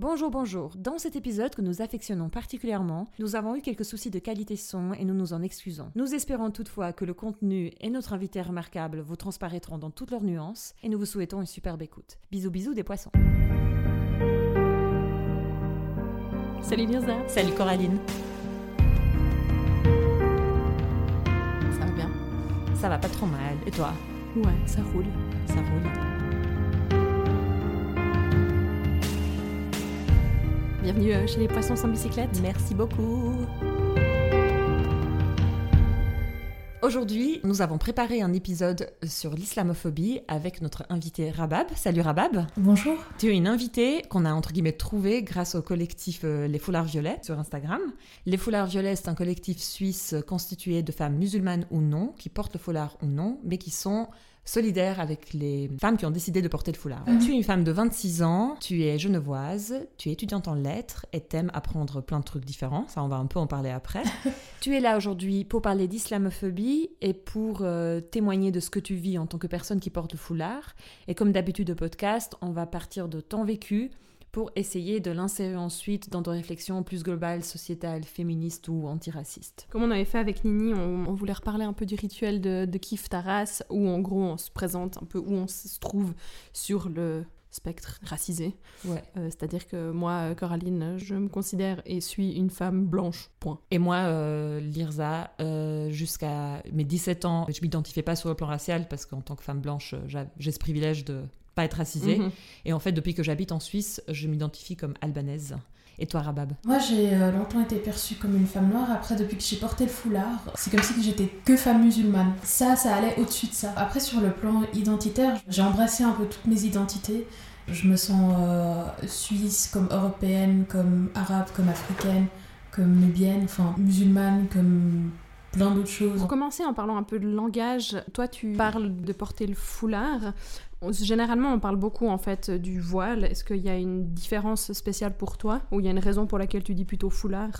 Bonjour, bonjour. Dans cet épisode que nous affectionnons particulièrement, nous avons eu quelques soucis de qualité son et nous nous en excusons. Nous espérons toutefois que le contenu et notre invité remarquable vous transparaîtront dans toutes leurs nuances et nous vous souhaitons une superbe écoute. Bisous bisous des poissons. Salut Mirza. Salut Coraline. Ça va bien? Ça va pas trop mal. Et toi? Ouais, ça roule. Ça roule. Bienvenue euh, chez les poissons sans bicyclette. Merci beaucoup. Aujourd'hui, nous avons préparé un épisode sur l'islamophobie avec notre invité Rabab. Salut Rabab. Bonjour. Tu es une invitée qu'on a entre guillemets trouvée grâce au collectif euh, Les Foulards Violets sur Instagram. Les Foulards Violets, c'est un collectif suisse constitué de femmes musulmanes ou non, qui portent le foulard ou non, mais qui sont solidaires avec les femmes qui ont décidé de porter le foulard. Mhm. Tu es une femme de 26 ans, tu es genevoise, tu es étudiante en lettres et t'aimes apprendre plein de trucs différents. Ça, on va un peu en parler après. tu es là aujourd'hui pour parler d'islamophobie et pour euh, témoigner de ce que tu vis en tant que personne qui porte le foulard. Et comme d'habitude au podcast, on va partir de ton vécu pour essayer de l'insérer ensuite dans des réflexions plus globales, sociétales, féministes ou antiracistes. Comme on avait fait avec Nini, on, on voulait reparler un peu du rituel de, de Kif Taras, où en gros on se présente un peu où on se trouve sur le spectre racisé. Ouais. Euh, C'est-à-dire que moi, euh, Coraline, je me considère et suis une femme blanche. Point. Et moi, euh, Lirza, euh, jusqu'à mes 17 ans, je m'identifiais pas sur le plan racial parce qu'en tant que femme blanche, j'a- j'ai ce privilège de pas être racisée. Mhm. Et en fait, depuis que j'habite en Suisse, je m'identifie comme albanaise. Et toi, Rabab? Moi, j'ai euh, longtemps été perçue comme une femme noire. Après, depuis que j'ai porté le foulard, c'est comme si j'étais que femme musulmane. Ça, ça allait au-dessus de ça. Après, sur le plan identitaire, j'ai embrassé un peu toutes mes identités. Je me sens euh, suisse, comme européenne, comme arabe, comme africaine, comme nubienne, enfin musulmane, comme plein d'autres choses. Pour commencer en parlant un peu de langage, toi tu parles de porter le foulard. On- Généralement, on parle beaucoup en fait du voile. Est-ce qu'il y a une différence spéciale pour toi ou il y a une raison pour laquelle tu dis plutôt foulard?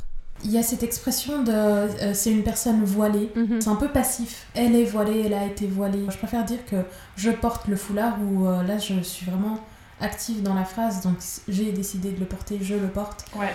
Il y a cette expression de euh, c'est une personne voilée. Mhm. C'est un peu passif. Elle est voilée, elle a été voilée. Je préfère dire que je porte le foulard ou euh, là je suis vraiment active dans la phrase, donc j'ai décidé de le porter, je le porte. Ouais.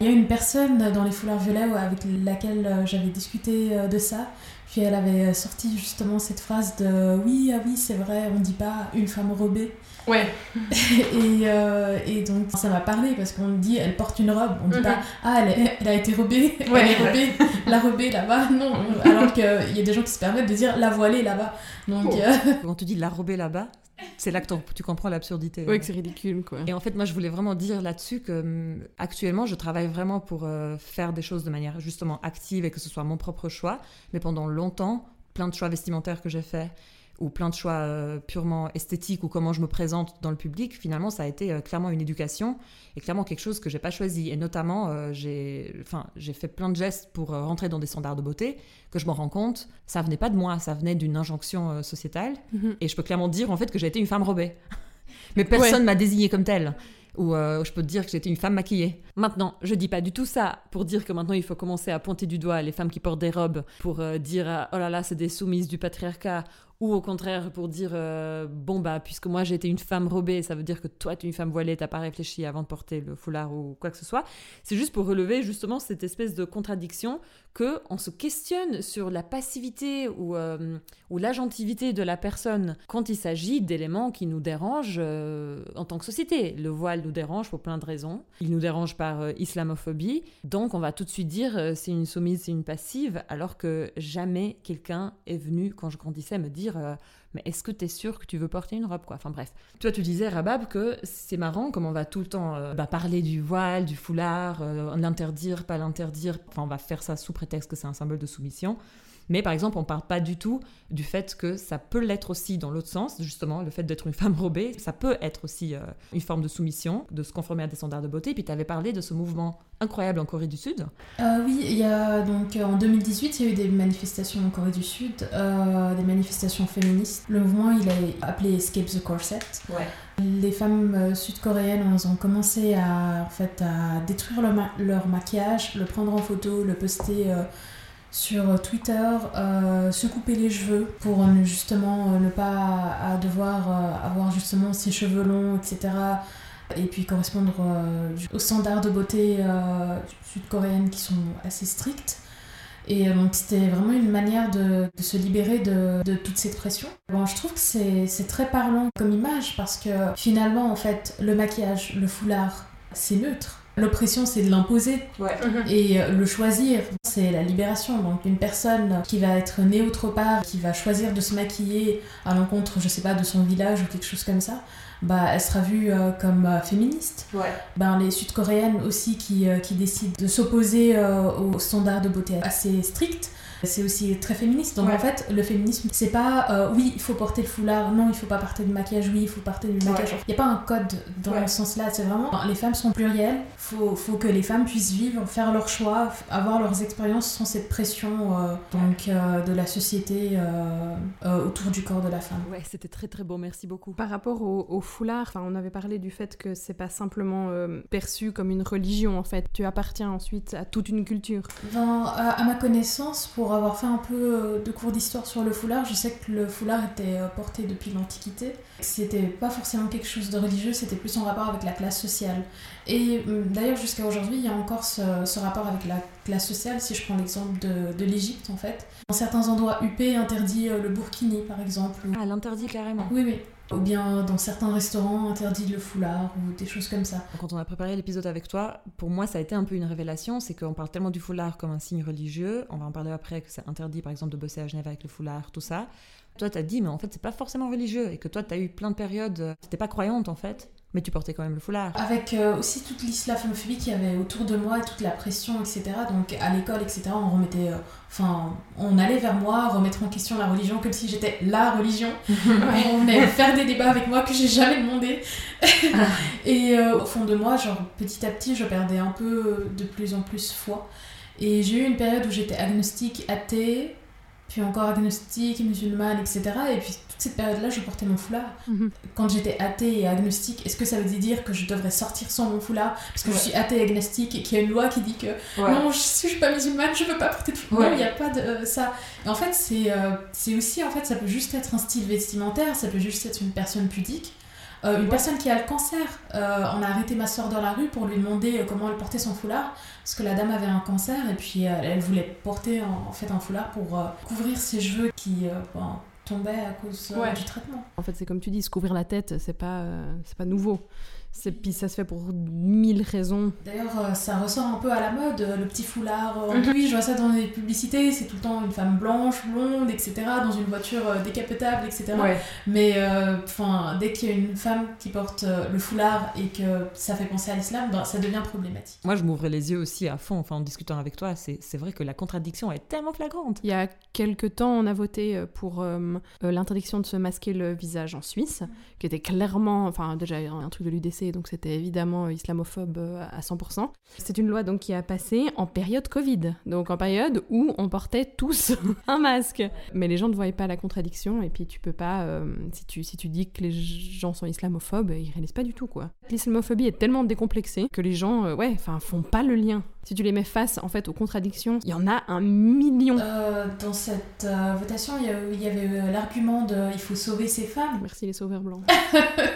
Il y a une personne dans les foulards violets avec laquelle euh, j'avais discuté euh, de ça, puis elle avait euh, sorti justement cette phrase de oui, ah oui, c'est vrai, on dit pas une femme robée. Ouais. et, euh, et donc ça m'a parlé parce qu'on dit elle porte une robe, on dit Mhm. pas ah elle, est- elle a été robée, Ouais. elle est robée, la robée là-bas, non. Alors qu'il y a des gens qui se permettent de dire la voilée là-bas. Donc Oh. euh, Quand tu dis la robée là-bas, c'est là que tu comprends l'absurdité. Ouais, que c'est ridicule quoi. Et en fait, moi, je voulais vraiment dire là-dessus que hum, actuellement, je travaille vraiment pour euh, faire des choses de manière justement active et que ce soit mon propre choix. Mais pendant longtemps, plein de choix vestimentaires que j'ai faits ou plein de choix euh, purement esthétiques ou comment je me présente dans le public, finalement, ça a été euh, clairement une éducation et clairement quelque chose que j'ai pas choisi. Et notamment, euh, j'ai, enfin, j'ai fait plein de gestes pour rentrer dans des standards de beauté que je me rends compte, ça venait pas de moi, ça venait d'une injonction euh, sociétale. Mhm. Et je peux clairement dire en fait que j'ai été une femme robée. Mais personne m'a désignée comme telle. Ou euh, je peux te dire que j'étais une femme maquillée. Maintenant, je dis pas du tout ça pour dire que maintenant il faut commencer à pointer du doigt les femmes qui portent des robes pour euh, dire oh là là c'est des soumises du patriarcat ou au contraire pour dire euh, bon bah puisque moi été une femme robée ça veut dire que toi tu es une femme voilée t'as pas réfléchi avant de porter le foulard ou quoi que ce soit c'est juste pour relever justement cette espèce de contradiction que on se questionne sur la passivité ou, euh, ou l'agentivité de la personne quand il s'agit d'éléments qui nous dérangent euh, en tant que société. Le voile nous dérange pour plein de raisons. Il nous dérange par islamophobie. Donc on va tout de suite dire c'est une soumise, c'est une passive, alors que jamais quelqu'un est venu, quand je grandissais, me dire euh, mais est-ce que tu es sûr que tu veux porter une robe quoi? Enfin bref. Toi tu disais, Rabab, que c'est marrant comme on va tout le temps euh, bah, parler du voile, du foulard, euh, l'interdire, pas l'interdire. Enfin on va faire ça sous prétexte que c'est un symbole de soumission. Mais par exemple, on parle pas du tout du fait que ça peut l'être aussi dans l'autre sens, justement, le fait d'être une femme robée, ça peut être aussi euh, une forme de soumission, de se conformer à des standards de beauté. Puis tu avais parlé de ce mouvement incroyable en Corée du Sud. Euh, oui, il y a donc euh, en 2018, il y a eu des manifestations en Corée du Sud, euh, des manifestations féministes. Le mouvement, il est appelé Escape the Corset. Les femmes sud-coréennes ont commencé à, en fait, à détruire leur, ma- leur maquillage, le prendre en photo, le poster sur Twitter, euh, se couper les cheveux pour justement euh, ne pas à devoir euh, avoir justement ses cheveux longs, etc. et puis correspondre aux standards de beauté sud-coréennes qui sont assez stricts. Et donc c'était vraiment une manière de, se libérer de, de, toute cette pression. Bon, je trouve que c'est très parlant comme image parce que finalement, en fait, le maquillage, le foulard, c'est neutre. L'oppression, c'est de l'imposer. Mhm. Et euh, le choisir, c'est la libération. Donc, une personne qui va être née autre part, qui va choisir de se maquiller à l'encontre, je sais pas, de son village ou quelque chose comme ça, bah, elle sera vue euh, comme euh, féministe. Ben, les sud-coréennes aussi qui, qui décident de s'opposer aux standards de beauté assez stricts, c'est aussi très féministe. Donc en fait, le féminisme, c'est pas euh, oui, il faut porter le foulard, non, il faut pas porter de maquillage, oui, il faut porter du maquillage. Il n'y a pas un code dans ce sens-là. C'est vraiment les femmes sont plurielles. Faut, faut que les femmes puissent vivre, faire leurs choix, avoir leurs expériences sans cette pression euh, donc euh, de la société autour du corps de la femme. Ouais, c'était très très beau. Merci beaucoup. Par rapport au, foulard, enfin, on avait parlé du fait que c'est pas simplement perçu comme une religion en fait. Tu appartiens ensuite à toute une culture. à ma connaissance, pour avoir fait un peu euh, de cours d'histoire sur le foulard, je sais que le foulard était euh, porté depuis l'Antiquité. C'était pas forcément quelque chose de religieux, c'était plus en rapport avec la classe sociale. Et hum, d'ailleurs, jusqu'à aujourd'hui, il y a encore ce, rapport avec la classe sociale, si je prends l'exemple de, de l'Égypte en fait. Dans certains endroits, UP interdit euh, le burkini par exemple. Ah, l'interdit carrément Oui, oui ou bien dans certains restaurants interdit le foulard ou des choses comme ça. Quand on a préparé l'épisode avec toi, pour moi ça a été un peu une révélation, c'est qu'on parle tellement du foulard comme un signe religieux, on va en parler après que c'est interdit par exemple de bosser à Genève avec le foulard, tout ça. Toi t'as dit mais en fait c'est pas forcément religieux et que toi t'as eu plein de périodes, t'étais pas croyante en fait mais tu portais quand même le foulard. Avec euh, aussi toute l'islamophobie qu'il y avait autour de moi, toute la pression, etc. Donc à l'école, etc., on remettait. Euh, enfin, on allait vers moi remettre en question la religion comme si j'étais la religion. on venait faire des débats avec moi que j'ai jamais demandé. et euh, au fond de moi, genre petit à petit, je perdais un peu de plus en plus foi. Et j'ai eu une période où j'étais agnostique, athée, puis encore agnostique, musulmane, etc. Et puis toute cette période-là, je portais mon foulard. Mhm. Quand j'étais athée et agnostique, est-ce que ça veut dire que je devrais sortir sans mon foulard? Parce que je suis athée et agnostique et qu'il y a une loi qui dit que non, je, si je suis pas musulmane, je peux pas porter de foulard. Non, il n'y a pas de euh, ça. Et en fait, c'est euh, c'est aussi, en fait, ça peut juste être un style vestimentaire, ça peut juste être une personne pudique. Euh, une personne qui a le cancer, on a arrêté ma soeur dans la rue pour lui demander comment elle portait son foulard parce que la dame avait un cancer et puis elle voulait porter en, fait un foulard pour couvrir ses cheveux qui tombait à cause euh, du traitement. En fait, c'est comme tu dis, se couvrir la tête, c'est pas, euh, c'est pas nouveau. Puis ça se fait pour mille raisons. D'ailleurs, euh, ça ressort un peu à la mode, le petit foulard. Mhm. Oui, je vois ça dans les publicités, c'est tout le temps une femme blanche, blonde, etc., dans une voiture décapotable, etc. Mais enfin, dès qu'il y a une femme qui porte le foulard et que ça fait penser à l'islam, ben, ça devient problématique. Moi, je m'ouvrais les yeux aussi à fond, enfin, en discutant avec toi, c'est vrai que la contradiction est tellement flagrante. Il y a quelques temps, on a voté pour euh, l'interdiction de se masquer le visage en Suisse, qui était clairement, enfin déjà un truc de l'UDC, donc c'était évidemment islamophobe euh, à 100%. C'est une loi donc qui a passé en période Covid, donc en période où on portait tous un masque. Mais les gens ne voyaient pas la contradiction, et puis tu peux pas, euh, si, tu, si tu dis que les gens sont islamophobes, ils réalisent pas du tout quoi. L'islamophobie est tellement décomplexée que les gens, ouais, enfin font pas le lien. Si tu les mets face en fait aux contradictions, il y en a un million. dans cette votation, il y, avait l'argument de il faut sauver ces femmes. Merci les sauveurs blancs.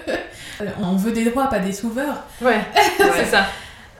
on veut des droits, pas des sauveurs. Ouais, c'est ça.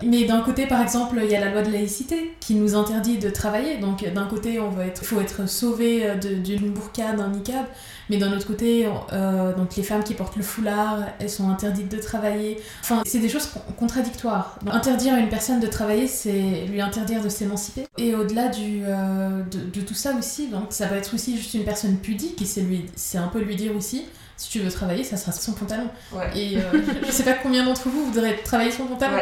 Mais d'un côté, par exemple, il y a la loi de laïcité qui nous interdit de travailler. Donc d'un côté, on veut être, faut être sauvé d'une burqa, d'un niqab. Mais d'un autre côté, euh, donc les femmes qui portent le foulard, elles sont interdites de travailler. Enfin, c'est des choses contradictoires. interdire à une personne de travailler, c'est lui interdire de s'émanciper. Et au-delà du, euh, de, tout ça aussi, donc ça va être aussi juste une personne pudique, et c'est lui, c'est un peu lui dire aussi, si tu veux travailler, ça sera son pantalon. Et euh, je sais pas combien d'entre vous voudraient travailler son pantalon.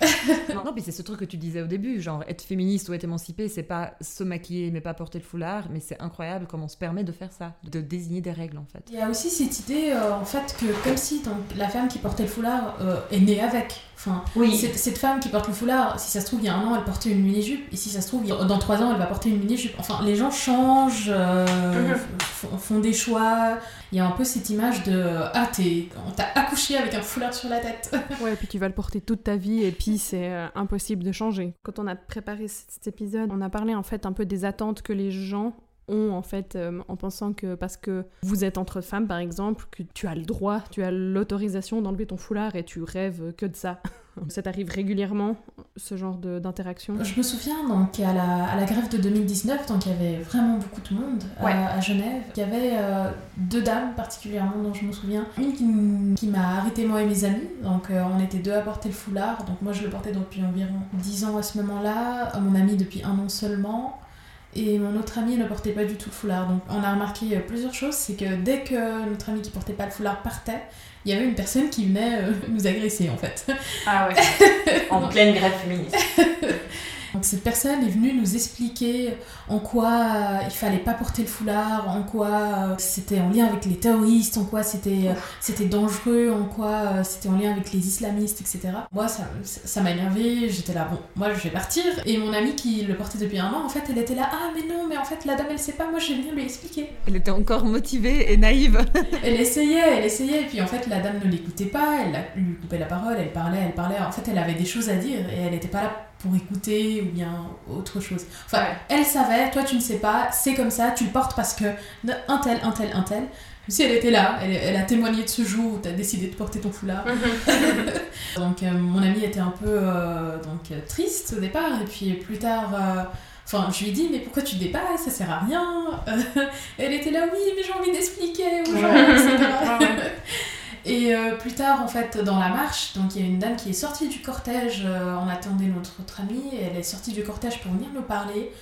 non, mais c'est ce truc que tu disais au début, genre être féministe ou être émancipée, c'est pas se maquiller mais pas porter le foulard, mais c'est incroyable comment on se permet de faire ça, de désigner des règles en fait. Il y a aussi cette idée euh, en fait que comme si donc, la femme qui portait le foulard euh, est née avec. Enfin, oui. cette, femme qui porte le foulard, si ça se trouve il y a un an elle portait une mini-jupe, et si ça se trouve dans trois ans elle va porter une mini-jupe. Enfin, les gens changent, euh, mhm. font des choix. Il y a un peu cette image de ah t'es, on t'a accouché avec un foulard sur la tête. ouais, puis tu vas le porter toute ta vie et puis c'est euh, impossible de changer. Quand on a préparé cet épisode, on a parlé en fait un peu des attentes que les gens ont en fait euh, en pensant que parce que vous êtes entre femmes par exemple, que tu as le droit, tu as l'autorisation d'enlever ton foulard et tu rêves que de ça. ça t'arrive régulièrement ce genre d'interaction? Je me souviens donc à la, à la, grève de 2019, donc il y avait vraiment beaucoup de monde à, Genève. Il y avait euh, deux dames particulièrement dont je me souviens. Une qui, m'a arrêté moi et mes amis, donc euh, on était deux à porter le foulard. Donc moi je le portais depuis environ 10 ans à ce moment-là, mon ami depuis un an seulement. Et mon autre ami ne portait pas du tout le foulard. Donc on a remarqué euh, plusieurs choses. C'est que dès que notre ami qui portait pas le foulard partait, il y avait une personne qui venait euh, nous agresser en fait. Ah ouais. en pleine grève féministe. Donc cette personne est venue nous expliquer en quoi euh, il fallait pas porter le foulard, en quoi euh, c'était en lien avec les terroristes, en quoi c'était euh, c'était dangereux, en quoi c'était en lien avec les islamistes, etc. Moi, ça ça m'a énervé. J'étais là, bon, moi je vais partir. Et mon amie qui le portait depuis un an, en fait, elle était là, ah mais non, mais en fait la dame elle sait pas, moi je vais venir lui expliquer. Elle était encore motivée et naïve. elle essayait, elle essayait, et puis en fait la dame ne l'écoutait pas, elle lui coupait la parole, elle parlait, elle parlait. En fait, elle avait des choses à dire et elle n'était pas là pour écouter ou bien autre chose. Enfin, elle savait, toi tu ne sais pas, c'est comme ça, tu le portes parce que un tel, un tel, un tel. Si elle était là, elle, elle a témoigné de ce jour où tu as décidé de porter ton foulard. donc euh, mon amie était un peu euh, donc, euh, triste au départ, et puis plus tard, enfin je lui ai dit mais pourquoi tu dépasses, ça sert à rien. elle était là, oui mais j'ai envie d'expliquer aux gens, etc. Et euh, plus tard, en fait, dans la marche, donc il y a une dame qui est sortie du cortège, euh, on attendait notre autre amie, elle est sortie du cortège pour venir nous parler.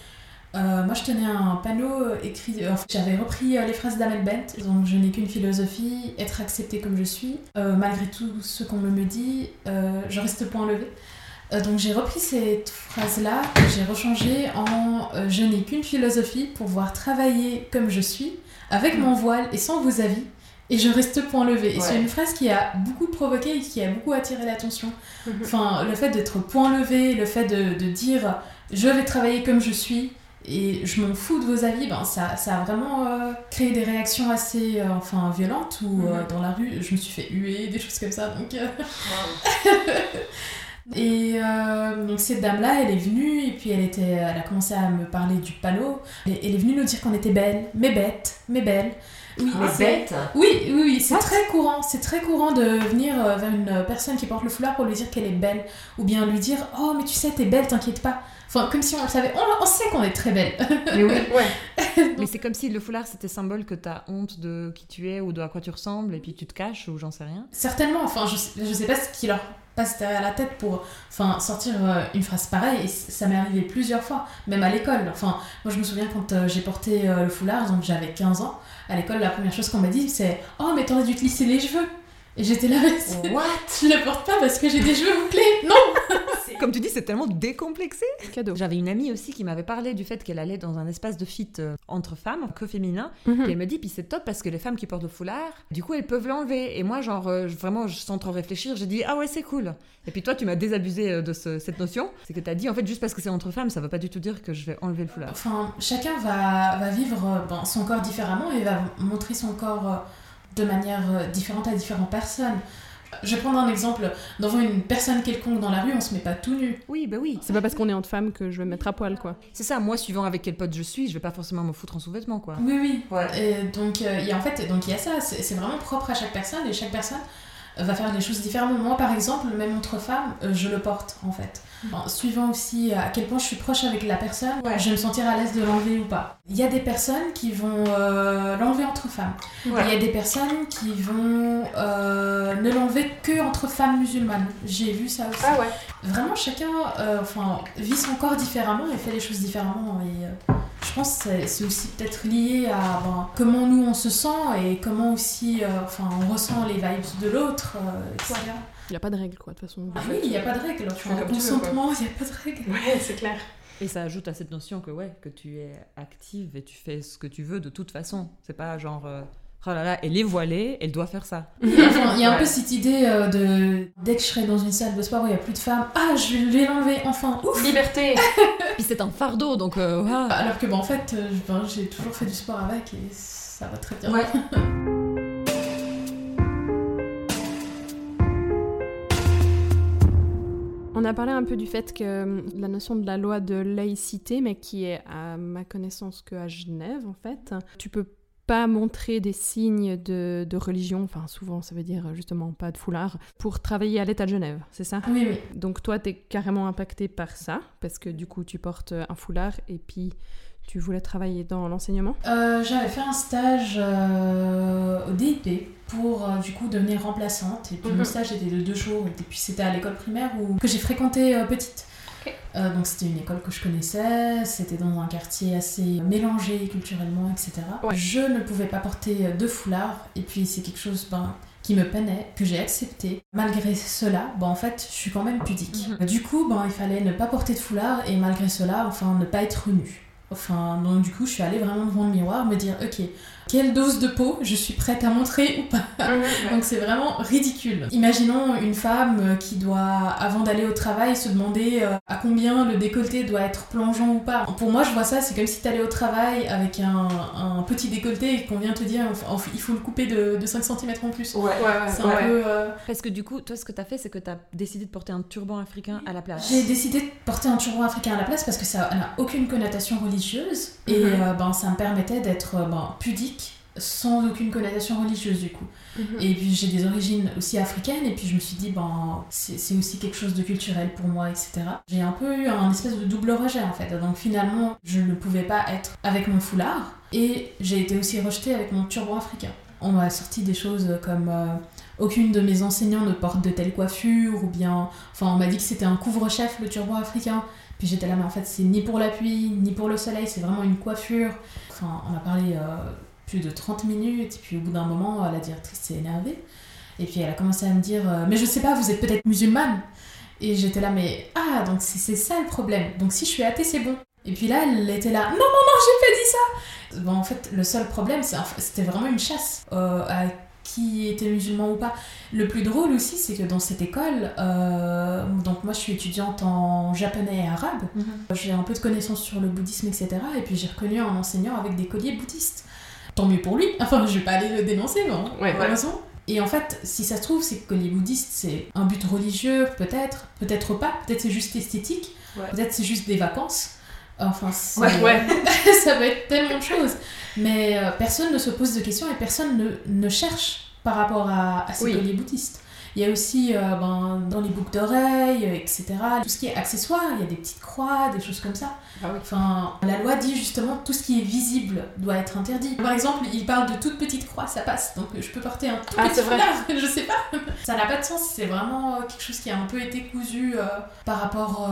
Euh, moi, je tenais un panneau écrit. J'avais repris les phrases d'Amel Bent, donc je n'ai qu'une philosophie, être acceptée comme je suis. malgré tout ce qu'on me dit, je reste point levé. donc j'ai repris cette phrase-là, j'ai rechangé en je n'ai qu'une philosophie pour pouvoir travailler comme je suis, avec mon voile et sans vos avis, et je reste point levé. Et c'est une phrase qui a beaucoup provoqué et qui a beaucoup attiré l'attention. Mhm. Enfin, le fait d'être point levé, le fait de, de, dire je vais travailler comme je suis et je m'en fous de vos avis, ben, ça, ça a vraiment euh, créé des réactions assez euh, enfin, violentes où euh, mhm. dans la rue je me suis fait huer, des choses comme ça. Donc, Et donc cette dame-là, elle est venue et puis elle, était, elle a commencé à me parler du panneau. Et elle est venue nous dire qu'on était belles, mais bêtes, mais belles. Oui, bête. Oui, oui, oui c'est très courant. C'est très courant de venir euh, vers une personne qui porte le foulard pour lui dire qu'elle est belle. Ou bien lui dire Oh, mais tu sais, t'es belle, t'inquiète pas. Enfin, comme si on le savait. On, sait qu'on est très belle. Mais oui, ouais. mais c'est comme si le foulard c'était symbole que t'as honte de qui tu es ou de à quoi tu ressembles et puis tu te caches ou j'en sais rien. Certainement. Enfin, je, je sais pas ce qui leur passe derrière la tête pour enfin, sortir euh, une phrase pareille. Et ça m'est arrivé plusieurs fois, même à l'école. Enfin, moi je me souviens quand euh, j'ai porté le foulard, donc j'avais 15 ans à l'école, la première chose qu'on m'a dit, c'est Oh, mais t'aurais dû te lisser les cheveux. Et j'étais là, What? Je le porte pas parce que j'ai des cheveux bouclés. Non Comme tu dis, c'est tellement décomplexé. Cadeau. J'avais une amie aussi qui m'avait parlé du fait qu'elle allait dans un espace de fit euh, entre femmes, que féminin. Mhm. Et elle me dit, puis c'est top parce que les femmes qui portent le foulard, du coup, elles peuvent l'enlever. Et moi, genre, euh, vraiment, sans trop réfléchir, j'ai dit, ah ouais, c'est cool. Et puis toi, tu m'as désabusé euh, de cette notion. C'est que tu as dit, en fait, juste parce que c'est entre femmes, ça veut pas du tout dire que je vais enlever le foulard. Enfin, chacun va, va vivre son corps différemment et va montrer son corps de manière différente à différentes personnes. Je vais prendre un exemple. Devant une personne quelconque dans la rue, on se met pas tout nu. Oui, bah oui. C'est pas parce qu'on est entre femmes que je vais me mettre à poil, quoi. C'est ça, moi, suivant avec quel pote je suis, je vais pas forcément me foutre en sous-vêtements, quoi. Oui, oui. Et donc, euh, il y a, en fait, donc il y a ça, c'est vraiment propre à chaque personne, et chaque personne va faire des choses différemment. Moi, par exemple, même entre femmes, euh, je le porte, en fait suivant aussi à quel point je suis proche avec la personne, je vais me sentir à l'aise de l'enlever ou pas. Il y a des personnes qui vont euh, l'enlever entre femmes. Il y a des personnes qui vont euh, ne l'enlever que entre femmes musulmanes. J'ai vu ça aussi. Ah ouais. Vraiment, chacun euh, enfin, vit son corps différemment et fait les choses différemment. Et, pense que c'est aussi peut-être lié à ben, comment nous on se sent et comment aussi enfin, on ressent les vibes de l'autre, etc. Il n'y a pas de règle, quoi, de toute façon. Ah oui, il n'y a pas de règle. Tu as consentement, il n'y a pas de règle. Ouais, c'est clair. Et ça ajoute à cette notion que, ouais, que tu es active et tu fais ce que tu veux de toute façon. C'est pas genre. Euh, oh là là, elle est voilée, elle doit faire ça. il y a un peu cette idée euh, de dès que je serai dans une salle de sport où il n'y a plus de femmes, ah, je vais l'enlever, enfin, ouf Liberté Puis c'est un fardeau, donc. Euh, Alors que, bah, en fait, ben, j'ai toujours fait du sport avec et ça va très bien. Ouais. On a parlé un peu du fait que hum, la notion de la loi de laïcité, mais qui est à ma connaissance que à Genève en fait, tu peux pas montrer des signes de, religion, enfin souvent ça veut dire justement pas de foulard, pour travailler à l'État de Genève, c'est ça? Oui, oui. Donc toi, tu es carrément impacté par ça, parce que du coup tu portes un foulard et puis tu voulais travailler dans l'enseignement? Euh, J'avais fait un stage euh, au DIP pour euh, du coup devenir remplaçante. Et puis mon mhm. stage était de deux jours. Et puis c'était à l'école primaire où, que j'ai fréquenté petite. Donc c'était une école que je connaissais, c'était dans un quartier assez mélangé culturellement, etc. Je ne pouvais pas porter de foulard. Et puis c'est quelque chose ben, qui me peinait, que j'ai accepté. Malgré cela, ben, en fait, je suis quand même pudique. Mhm. Du coup, ben, il fallait ne pas porter de foulard et malgré cela, enfin, ne pas être nue. Enfin, donc du coup, je suis allée vraiment devant le miroir me dire, ok, quelle dose de peau je suis prête à montrer ou pas. Donc c'est vraiment ridicule. Imaginons une femme qui doit, avant d'aller au travail, se demander euh, à combien le décolleté doit être plongeant ou pas. Pour moi, je vois ça, c'est comme si tu allais au travail avec un, un petit décolleté et qu'on vient te dire il faut le couper de, de 5 cm en plus. Ouais, ouais, C'est un peu. Euh, Parce que du coup, toi, ce que tu as fait, c'est que tu as décidé de porter un turban africain à la place. J'ai décidé de porter un turban africain à la place parce que ça n'a aucune connotation religieuse et mhm. euh, ben, ça me permettait d'être ben, pudique sans aucune connotation religieuse du coup. Mhm. Et puis j'ai des origines aussi africaines et puis je me suis dit, ben c'est aussi quelque chose de culturel pour moi, etc. J'ai un peu eu un espèce de double rejet en fait. Donc finalement, je ne pouvais pas être avec mon foulard et j'ai été aussi rejetée avec mon turban africain. On m'a sorti des choses comme euh, aucune de mes enseignants ne porte de telle coiffure ou bien, enfin on m'a dit que c'était un couvre-chef le turban africain. Puis j'étais là, mais en fait, c'est ni pour la pluie, ni pour le soleil, c'est vraiment une coiffure. Enfin, on a parlé euh, plus de 30 minutes. Et puis au bout d'un moment, la directrice s'est énervée. Et puis elle a commencé à me dire euh, Mais je sais pas, vous êtes peut-être musulmane Et j'étais là, mais ah, donc c'est ça le problème. Donc si je suis athée, c'est bon. Et puis là, elle était là Non, non, non, j'ai pas dit ça Bon, en fait, le seul problème, c'était vraiment une chasse euh, à qui était musulman ou pas. Le plus drôle aussi, c'est que dans cette école, euh, donc moi je suis étudiante en japonais et arabe, mhm. j'ai un peu de connaissances sur le bouddhisme, etc. Et puis j'ai reconnu un enseignant avec des colliers bouddhistes tant mieux pour lui. Enfin, je vais pas aller le dénoncer, mais ouais, ouais. Et en fait, si ça se trouve, c'est que les bouddhistes, c'est un but religieux, peut-être, peut-être pas, peut-être c'est juste esthétique, peut-être c'est juste des vacances. Enfin, ouais, ça peut être tellement de choses. Mais euh, personne ne se pose de questions et personne ne, ne cherche par rapport à, à ces colliers bouddhistes. Il y a aussi euh, ben, dans les boucles d'oreilles, etc. Tout ce qui est accessoire, il y a des petites croix, des choses comme ça. Ah enfin, la loi dit justement tout ce qui est visible doit être interdit. Par exemple, il parle de toutes petites croix, ça passe. Donc je peux porter un tout ah, petit foulard, je sais pas. ça n'a pas de sens, c'est vraiment euh, quelque chose qui a un peu été cousu euh, par rapport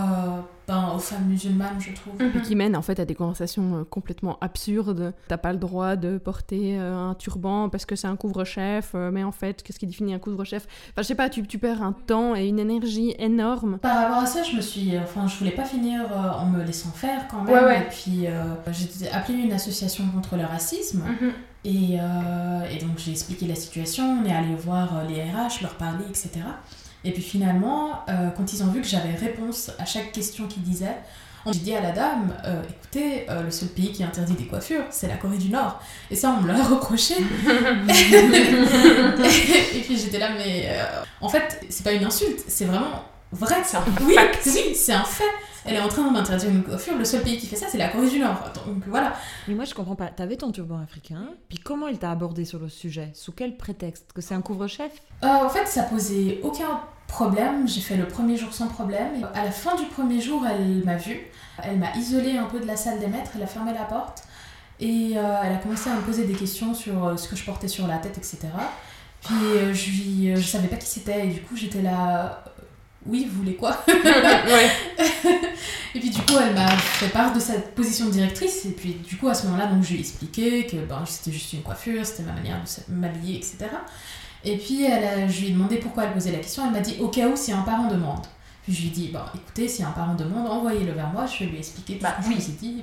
ben, aux femmes musulmanes, je trouve. Et qui mène en fait à des conversations euh, complètement absurdes. T'as pas le droit de porter euh, un turban parce que c'est un couvre-chef, euh, mais en fait, qu'est-ce qui définit un couvre-chef? Enfin, je sais pas, tu, tu, perds un temps et une énergie énorme. Par rapport à ça, je me suis. Enfin, je voulais pas finir en me laissant faire quand même. Et puis, j'ai appelé une association contre le racisme. Mhm. Et, et, donc, j'ai expliqué la situation, on est allé voir les RH, leur parler, etc. Et puis finalement, euh, quand ils ont vu que j'avais réponse à chaque question qu'ils disaient, j'ai dit à la dame, euh, écoutez, euh, le seul pays qui interdit des coiffures, c'est la Corée du Nord. Et ça, on me l'a reproché. et, puis j'étais là, mais en fait, c'est pas une insulte, c'est vraiment vrai. C'est un oui, c'est un fait. Elle est en train m'interdire une coiffure. Le seul pays qui fait ça, c'est la Corée du Nord. Donc voilà. Mais moi, je comprends pas. T'avais ton turban africain, puis comment il t'a abordé sur le sujet? Sous quel prétexte? Que c'est un couvre-chef? En fait, ça posait aucun problème. J'ai fait le premier jour sans problème. à la fin du premier jour, elle m'a vue. Elle m'a isolée un peu de la salle des maîtres. Elle a fermé la porte. Et euh, elle a commencé à me poser des questions sur euh, ce que je portais sur la tête, etc. Puis euh, je, lui, je savais pas qui c'était. Et du coup, j'étais là oui, vous voulez quoi? Et puis du coup, elle m'a fait part de sa position de directrice. Et puis du coup, à ce moment-là, donc je lui ai expliqué que ben, c'était juste une coiffure, c'était ma manière de m'habiller, etc. Et puis elle je lui ai demandé pourquoi elle posait la question. Elle m'a dit au cas où si un parent demande. Puis je lui ai dit, bon, écoutez, si un parent demande, envoyez-le vers moi, je vais lui expliquer tout bah, ce que je vous ai dit.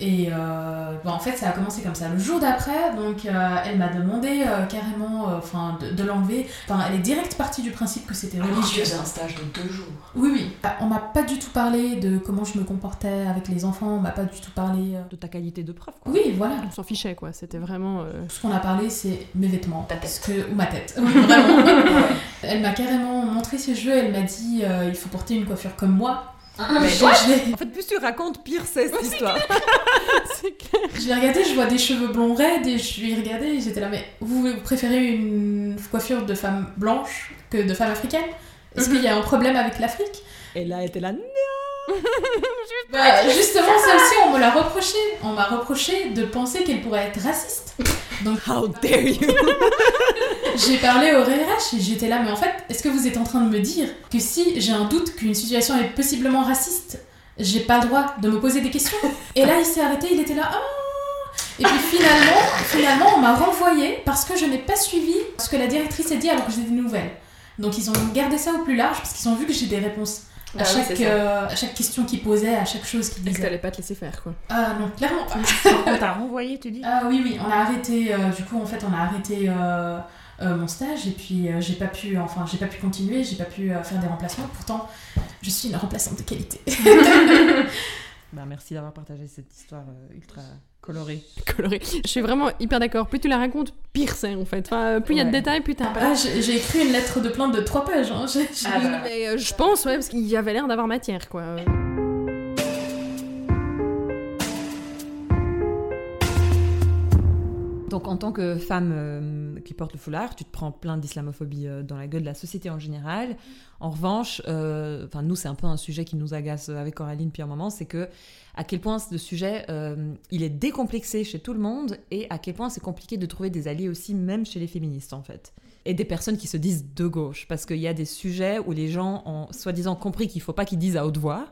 Et euh, bah, en fait, ça a commencé comme ça. Le jour d'après, donc, euh, elle m'a demandé euh, carrément enfin de, de l'enlever. Enfin, elle est direct partie du principe que c'était religieux. Oh, un stage de deux jours. Oui, oui. Bah, on m'a pas du tout parlé de comment je me comportais avec les enfants. On m'a pas du tout parlé de ta qualité de prof. Quoi. Oui, voilà. On s'en fichait, quoi. C'était vraiment. Ce qu'on a parlé, c'est mes vêtements. Ta tête. Que... Ou ma tête. vraiment. elle m'a carrément montré ses jeux. Elle m'a dit il faut porter une coiffure comme moi. Mais en fait, plus tu racontes, pire c'est cette histoire. Je l'ai regardé, je vois des cheveux blonds raides et je lui ai regardé et j'étais là, mais vous, préférez une coiffure de femme blanche que de femme africaine? Est-ce qu'il y a un problème avec l'Afrique? Et là, elle était là, non bah, Justement, celle-ci, on me l'a reproché. On m'a reproché de penser qu'elle pourrait être raciste. Donc, how dare you J'ai parlé au RH et j'étais là, mais en fait, est-ce que vous êtes en train de me dire que si j'ai un doute qu'une situation est possiblement raciste, j'ai pas le droit de me poser des questions? Et là, il s'est arrêté, il était là, ah et puis finalement, finalement, on m'a renvoyé parce que je n'ai pas suivi ce que la directrice a dit alors que j'ai des nouvelles. Donc ils ont gardé ça au plus large parce qu'ils ont vu que j'ai des réponses à, ah chaque, euh, à chaque question qu'il posait, à chaque chose qu'il disait. Et que t'allais pas te laisser faire, quoi? Ah non, clairement pas. on t'a renvoyé, tu dis Ah oui, oui, on a arrêté, euh, du coup, en fait, on a arrêté euh, mon stage et puis j'ai pas pu, enfin, j'ai pas pu continuer, j'ai pas pu faire des remplacements. Pourtant, je suis une remplaçante de qualité. bah, merci d'avoir partagé cette histoire ultra coloré. Coloré. Je suis vraiment hyper d'accord. Plus tu la racontes, pire c'est en fait. Enfin, plus il y a de détails, plus t'as. Ah, j'ai écrit une lettre de plainte de trois pages. Hein. Ah, bah. Mais, euh, je pense, ouais, parce qu'il y avait l'air d'avoir matière, quoi. Donc en tant que femme euh, qui porte le foulard, tu te prends plein d'islamophobie euh, dans la gueule de la société en général. En revanche, euh, enfin nous c'est un peu un sujet qui nous agace avec Coraline depuis un moment, c'est que à quel point ce sujet il est décomplexé chez tout le monde et à quel point c'est compliqué de trouver des alliés aussi même chez les féministes en fait. Et des personnes qui se disent de gauche parce qu'il y a des sujets où les gens ont soi-disant compris qu'il faut pas qu'ils disent à haute voix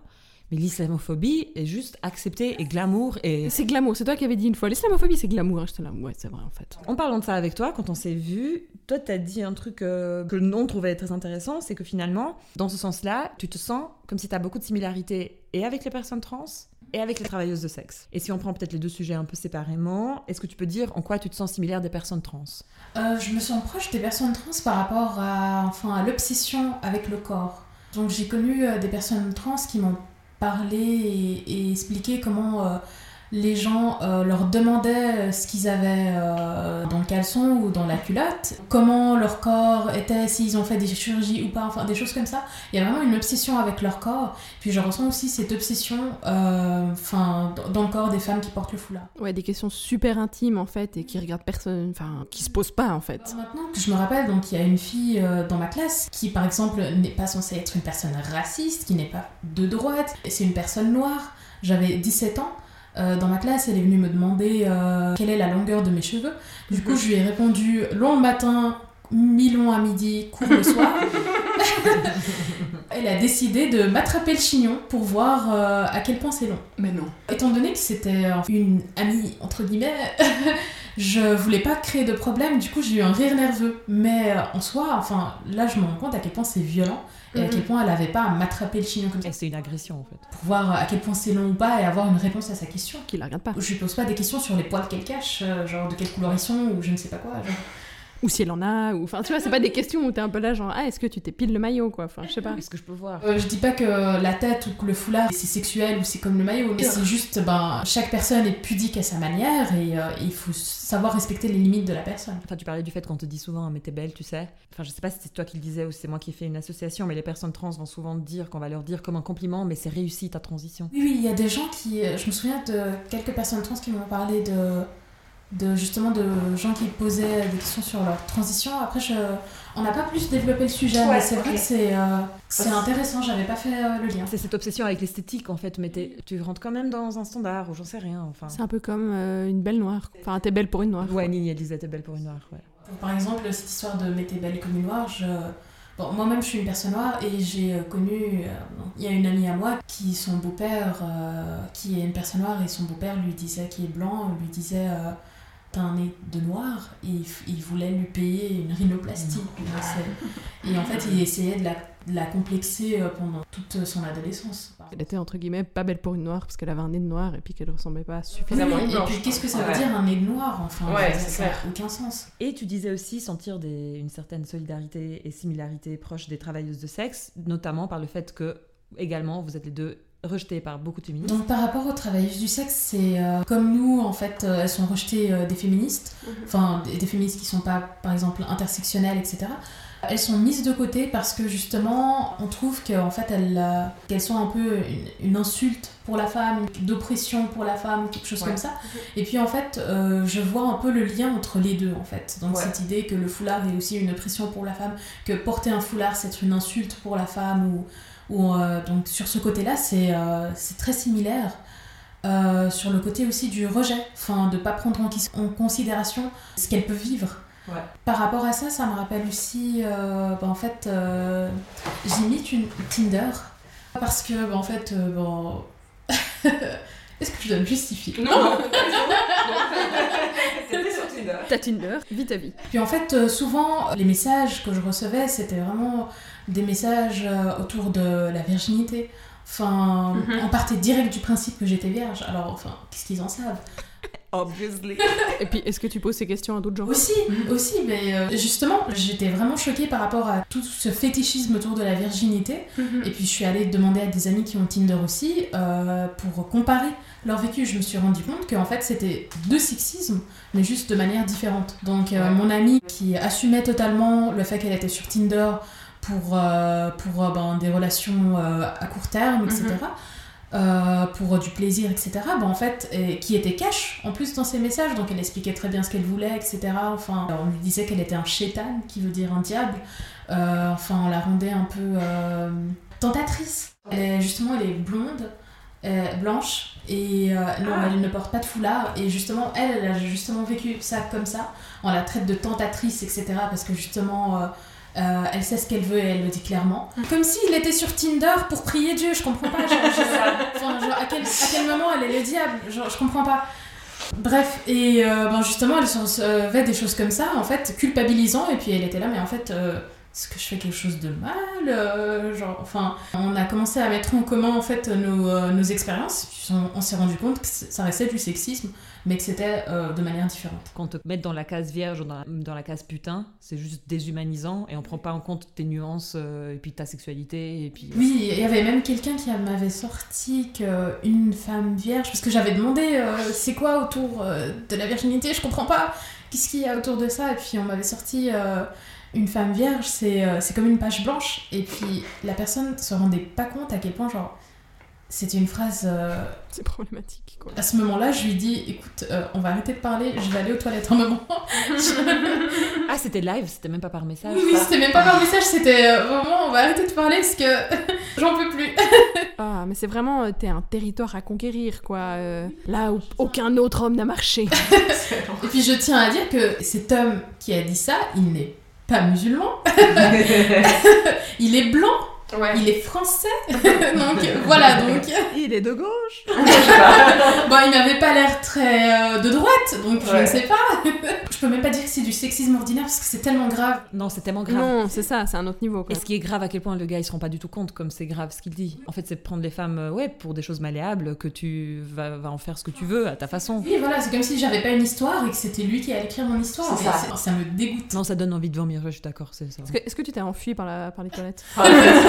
mais l'islamophobie est juste acceptée et glamour. Et... C'est glamour, c'est toi qui avais dit une fois. L'islamophobie, c'est glamour. J'étais là, ouais, c'est vrai en fait. En parlant de ça avec toi, quand on s'est vu, toi, t'as dit un truc euh, que non trouvait très intéressant c'est que finalement, dans ce sens-là, tu te sens comme si tu as beaucoup de similarités et avec les personnes trans et avec les travailleuses de sexe. Et si on prend peut-être les deux sujets un peu séparément, est-ce que tu peux dire en quoi tu te sens similaire des personnes trans? Euh, Je me sens proche des personnes trans par rapport à, enfin, à l'obsession avec le corps. Donc j'ai connu euh, des personnes trans qui m'ont parler et, expliquer comment euh, les gens euh, leur demandaient euh, ce qu'ils avaient dans le caleçon ou dans la culotte, comment leur corps était, s'ils ont fait des chirurgies ou pas, enfin des choses comme ça. Il y a vraiment une obsession avec leur corps. Puis je ressens aussi cette obsession enfin dans le corps des femmes qui portent le foulard. Ouais, des questions super intimes en fait et qui regardent personne, enfin qui se posent pas en fait. Maintenant que je me rappelle, donc il y a une fille dans ma classe qui par exemple n'est pas censée être une personne raciste, qui n'est pas de droite, c'est une personne noire. J'avais 17 ans. Euh, dans ma classe, elle est venue me demander euh, quelle est la longueur de mes cheveux. Du coup, je lui ai répondu long le matin, mi-long à midi, court le soir. elle a décidé de m'attraper le chignon pour voir euh, à quel point c'est long. Mais non. Étant donné que c'était une amie, entre guillemets, je voulais pas créer de problème, du coup j'ai eu un rire nerveux. Mais en soi, enfin, là je me rends compte à quel point c'est violent et à quel mhm. point elle n'avait pas à m'attraper le chignon comme ça. C'est une agression en fait. Pour voir à quel point c'est long ou pas et avoir une réponse à sa question. Qui la regarde pas. Je lui pose pas des questions sur les poils qu'elle cache, euh, genre de quelle couleur ils sont ou je ne sais pas quoi. Genre ou si elle en a, ou enfin tu vois, c'est pas des questions où t'es un peu là genre ah est-ce que tu t'épiles le maillot quoi, enfin je sais pas. Est-ce que je peux voir? Euh, Je dis pas que la tête ou que le foulard c'est sexuel ou c'est comme le maillot, mais c'est juste ben chaque personne est pudique à sa manière et euh, il faut savoir respecter les limites de la personne. Enfin tu parlais du fait qu'on te dit souvent mais t'es belle tu sais. Enfin je sais pas si c'est toi qui le disais ou c'est moi qui ai fait une association, mais les personnes trans vont souvent dire qu'on va leur dire comme un compliment mais c'est réussi ta transition. Oui oui il y a des gens qui, euh, je me souviens de quelques personnes trans qui m'ont parlé de de justement de gens qui posaient des questions sur leur transition. Après, je, on n'a pas plus développé le sujet, mais c'est vrai que c'est euh, c'est intéressant. J'avais pas fait euh, le lien. C'est cette obsession avec l'esthétique en fait, mais tu rentres quand même dans un standard ou j'en sais rien. Enfin. C'est un peu comme euh, une belle noire. Enfin, t'es belle pour une noire. Ouais, Nini elle disait t'es belle pour une noire. Ouais. Par exemple, cette histoire de mettez belle comme une noire, je Bon, moi-même, je suis une personne noire et j'ai connu. Il y a une amie à moi qui, son beau-père, qui est une personne noire et son beau-père lui disait, qui est blanc, lui disait nez de noir, et il, voulait lui payer une rhinoplastie. Et en fait, il essayait de la, de la complexer pendant toute son adolescence. Elle était entre guillemets pas belle pour une noire parce qu'elle avait un nez de noir et puis qu'elle ressemblait pas suffisamment. Oui, et puis qu'est-ce que ça veut dire un nez de noir Enfin, ça n'a aucun sens. Et tu disais aussi sentir des, une certaine solidarité et similarité proche des travailleuses de sexe, notamment par le fait que également vous êtes les deux rejetées par beaucoup de féministes. Donc par rapport aux travailleuses du sexe, c'est euh, comme nous en fait, euh, elles sont rejetées euh, des féministes, mhm. enfin des, des, féministes qui sont pas par exemple intersectionnelles, etc. Elles sont mises de côté parce que justement, on trouve qu'en fait, elles, euh, qu'elles sont un peu une, insulte pour la femme, d'oppression pour la femme, quelque chose comme ça. Et puis en fait, euh, je vois un peu le lien entre les deux en fait. Donc cette idée que le foulard est aussi une oppression pour la femme, que porter un foulard c'est une insulte pour la femme ou, euh, donc sur ce côté-là, c'est, c'est très similaire. sur le côté aussi du rejet, enfin de pas prendre en considération ce qu'elles peuvent vivre. Par rapport à ça, ça me rappelle aussi, euh, bah, en fait, euh, j'imite une Tinder parce que, bah, en fait, euh, bon. Est-ce que je dois me justifier? Non T'étais sur Tinder. Ta Tinder, vis ta vie. Puis en fait, souvent, les messages que je recevais, c'était vraiment des messages autour de la virginité. Enfin, mhm. on partait direct du principe que j'étais vierge. Alors, enfin, qu'est-ce qu'ils en savent? Obviously. Et puis, est-ce que tu poses ces questions à d'autres gens? Aussi, aussi, mais euh, justement, j'étais vraiment choquée par rapport à tout ce fétichisme autour de la virginité. Mhm. Et puis, je suis allée demander à des amis qui ont Tinder aussi euh, pour comparer leur vécu. Je me suis rendu compte qu'en fait, c'était deux sexismes, mais juste de manière différente. Donc, euh, mon amie qui assumait totalement le fait qu'elle était sur Tinder pour, pour ben, des relations à court terme, etc. Euh, pour du plaisir, etc. Bah, en fait, qui était cash en plus dans ses messages, donc elle expliquait très bien ce qu'elle voulait, etc. Enfin, on lui disait qu'elle était un chétan, qui veut dire un diable. Euh, enfin, on la rendait un peu euh, tentatrice. Elle justement, elle est blonde, blanche, et non, ah. elle ne porte pas de foulard. Et justement, elle, elle a justement vécu ça comme ça. On la traite de tentatrice, etc. Parce que justement euh, elle sait ce qu'elle veut et elle le dit clairement. Mm. Comme s'il était sur Tinder pour prier Dieu, je comprends pas. à, quel, à, quel, moment elle est le diable? Genre, Je comprends pas. Bref, et euh, ben justement, elle fait des choses comme ça, en fait, culpabilisant, et puis elle était là, mais en fait, euh, est-ce que je fais quelque chose de mal genre, enfin, on a commencé à mettre en commun en fait nos, nos expériences, on s'est rendu compte que ça restait du sexisme mais que c'était euh, de manière différente. Quand te met dans la case vierge ou dans la, dans la case putain, c'est juste déshumanisant et on prend pas en compte tes nuances euh, et puis ta sexualité. Et puis, Oui, il y avait même quelqu'un qui m'avait sorti qu'une femme vierge, parce que j'avais demandé euh, c'est quoi autour de la virginité, je comprends pas, qu'est-ce qu'il y a autour de ça, et puis on m'avait sorti une femme vierge, c'est comme une page blanche, et puis la personne se rendait pas compte à quel point, genre, c'était une phrase. C'est problématique. À ce moment-là, je lui dis écoute, euh, on va arrêter de parler, je vais aller aux toilettes un moment. ah, c'était live, c'était même pas par message. Oui, c'était même pas par message, c'était euh, vraiment on va arrêter de parler parce que j'en peux plus. ah, mais c'est vraiment, euh, t'es un territoire à conquérir, quoi. là où aucun autre homme n'a marché. Et puis je tiens à dire que cet homme qui a dit ça, il n'est pas musulman. il est blanc. Il est français, donc voilà donc. Il est de gauche. bon, il n'avait pas l'air très euh, de droite, donc je ne sais pas. je peux même pas dire que c'est du sexisme ordinaire parce que c'est tellement grave. Non, c'est tellement grave. Non, c'est ça, c'est un autre niveau. Quoi. Et ce qui est grave, à quel point le gars il se rend pas du tout compte comme c'est grave ce qu'il dit. En fait, c'est prendre les femmes, euh, ouais, pour des choses malléables, que tu vas, en faire ce que tu veux à ta façon. Oui, voilà, c'est comme si j'avais pas une histoire et que c'était lui qui allait écrire mon histoire. Ça. ça. me dégoûte. Non, ça donne envie de vomir. Je suis d'accord, c'est ça. Est-ce que, tu t'es enfui par, la, par les toilettes?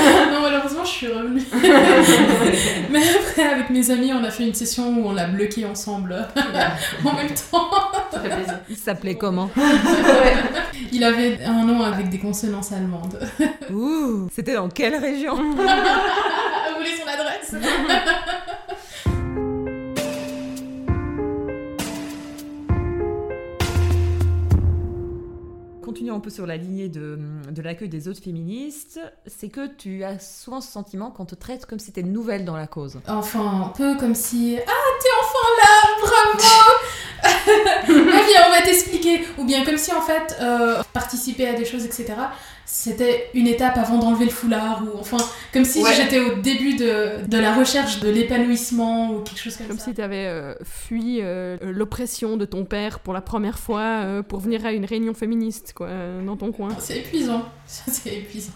non, malheureusement, je suis revenue. Mais après, avec mes amis, on a fait une session où on l'a bloqué ensemble en même temps. Ça fait plaisir. Il s'appelait comment Il avait un nom avec des consonances allemandes. Ouh, c'était dans quelle région un peu sur la lignée de, de l'accueil des autres féministes, c'est que tu as souvent ce sentiment qu'on te traite comme si t'étais nouvelle dans la cause. Enfin, un peu comme si Ah, t'es enfin là, bravo Viens, on va t'expliquer. Ou bien comme si en fait, euh, participer à des choses, etc., c'était une étape avant d'enlever le foulard, ou enfin, comme si j'étais au début de, de, la recherche de l'épanouissement ou quelque chose comme, comme ça. Comme si tu avais euh, fui euh, l'oppression de ton père pour la première fois euh, pour venir à une réunion féministe, quoi, dans ton coin. C'est épuisant, c'est épuisant.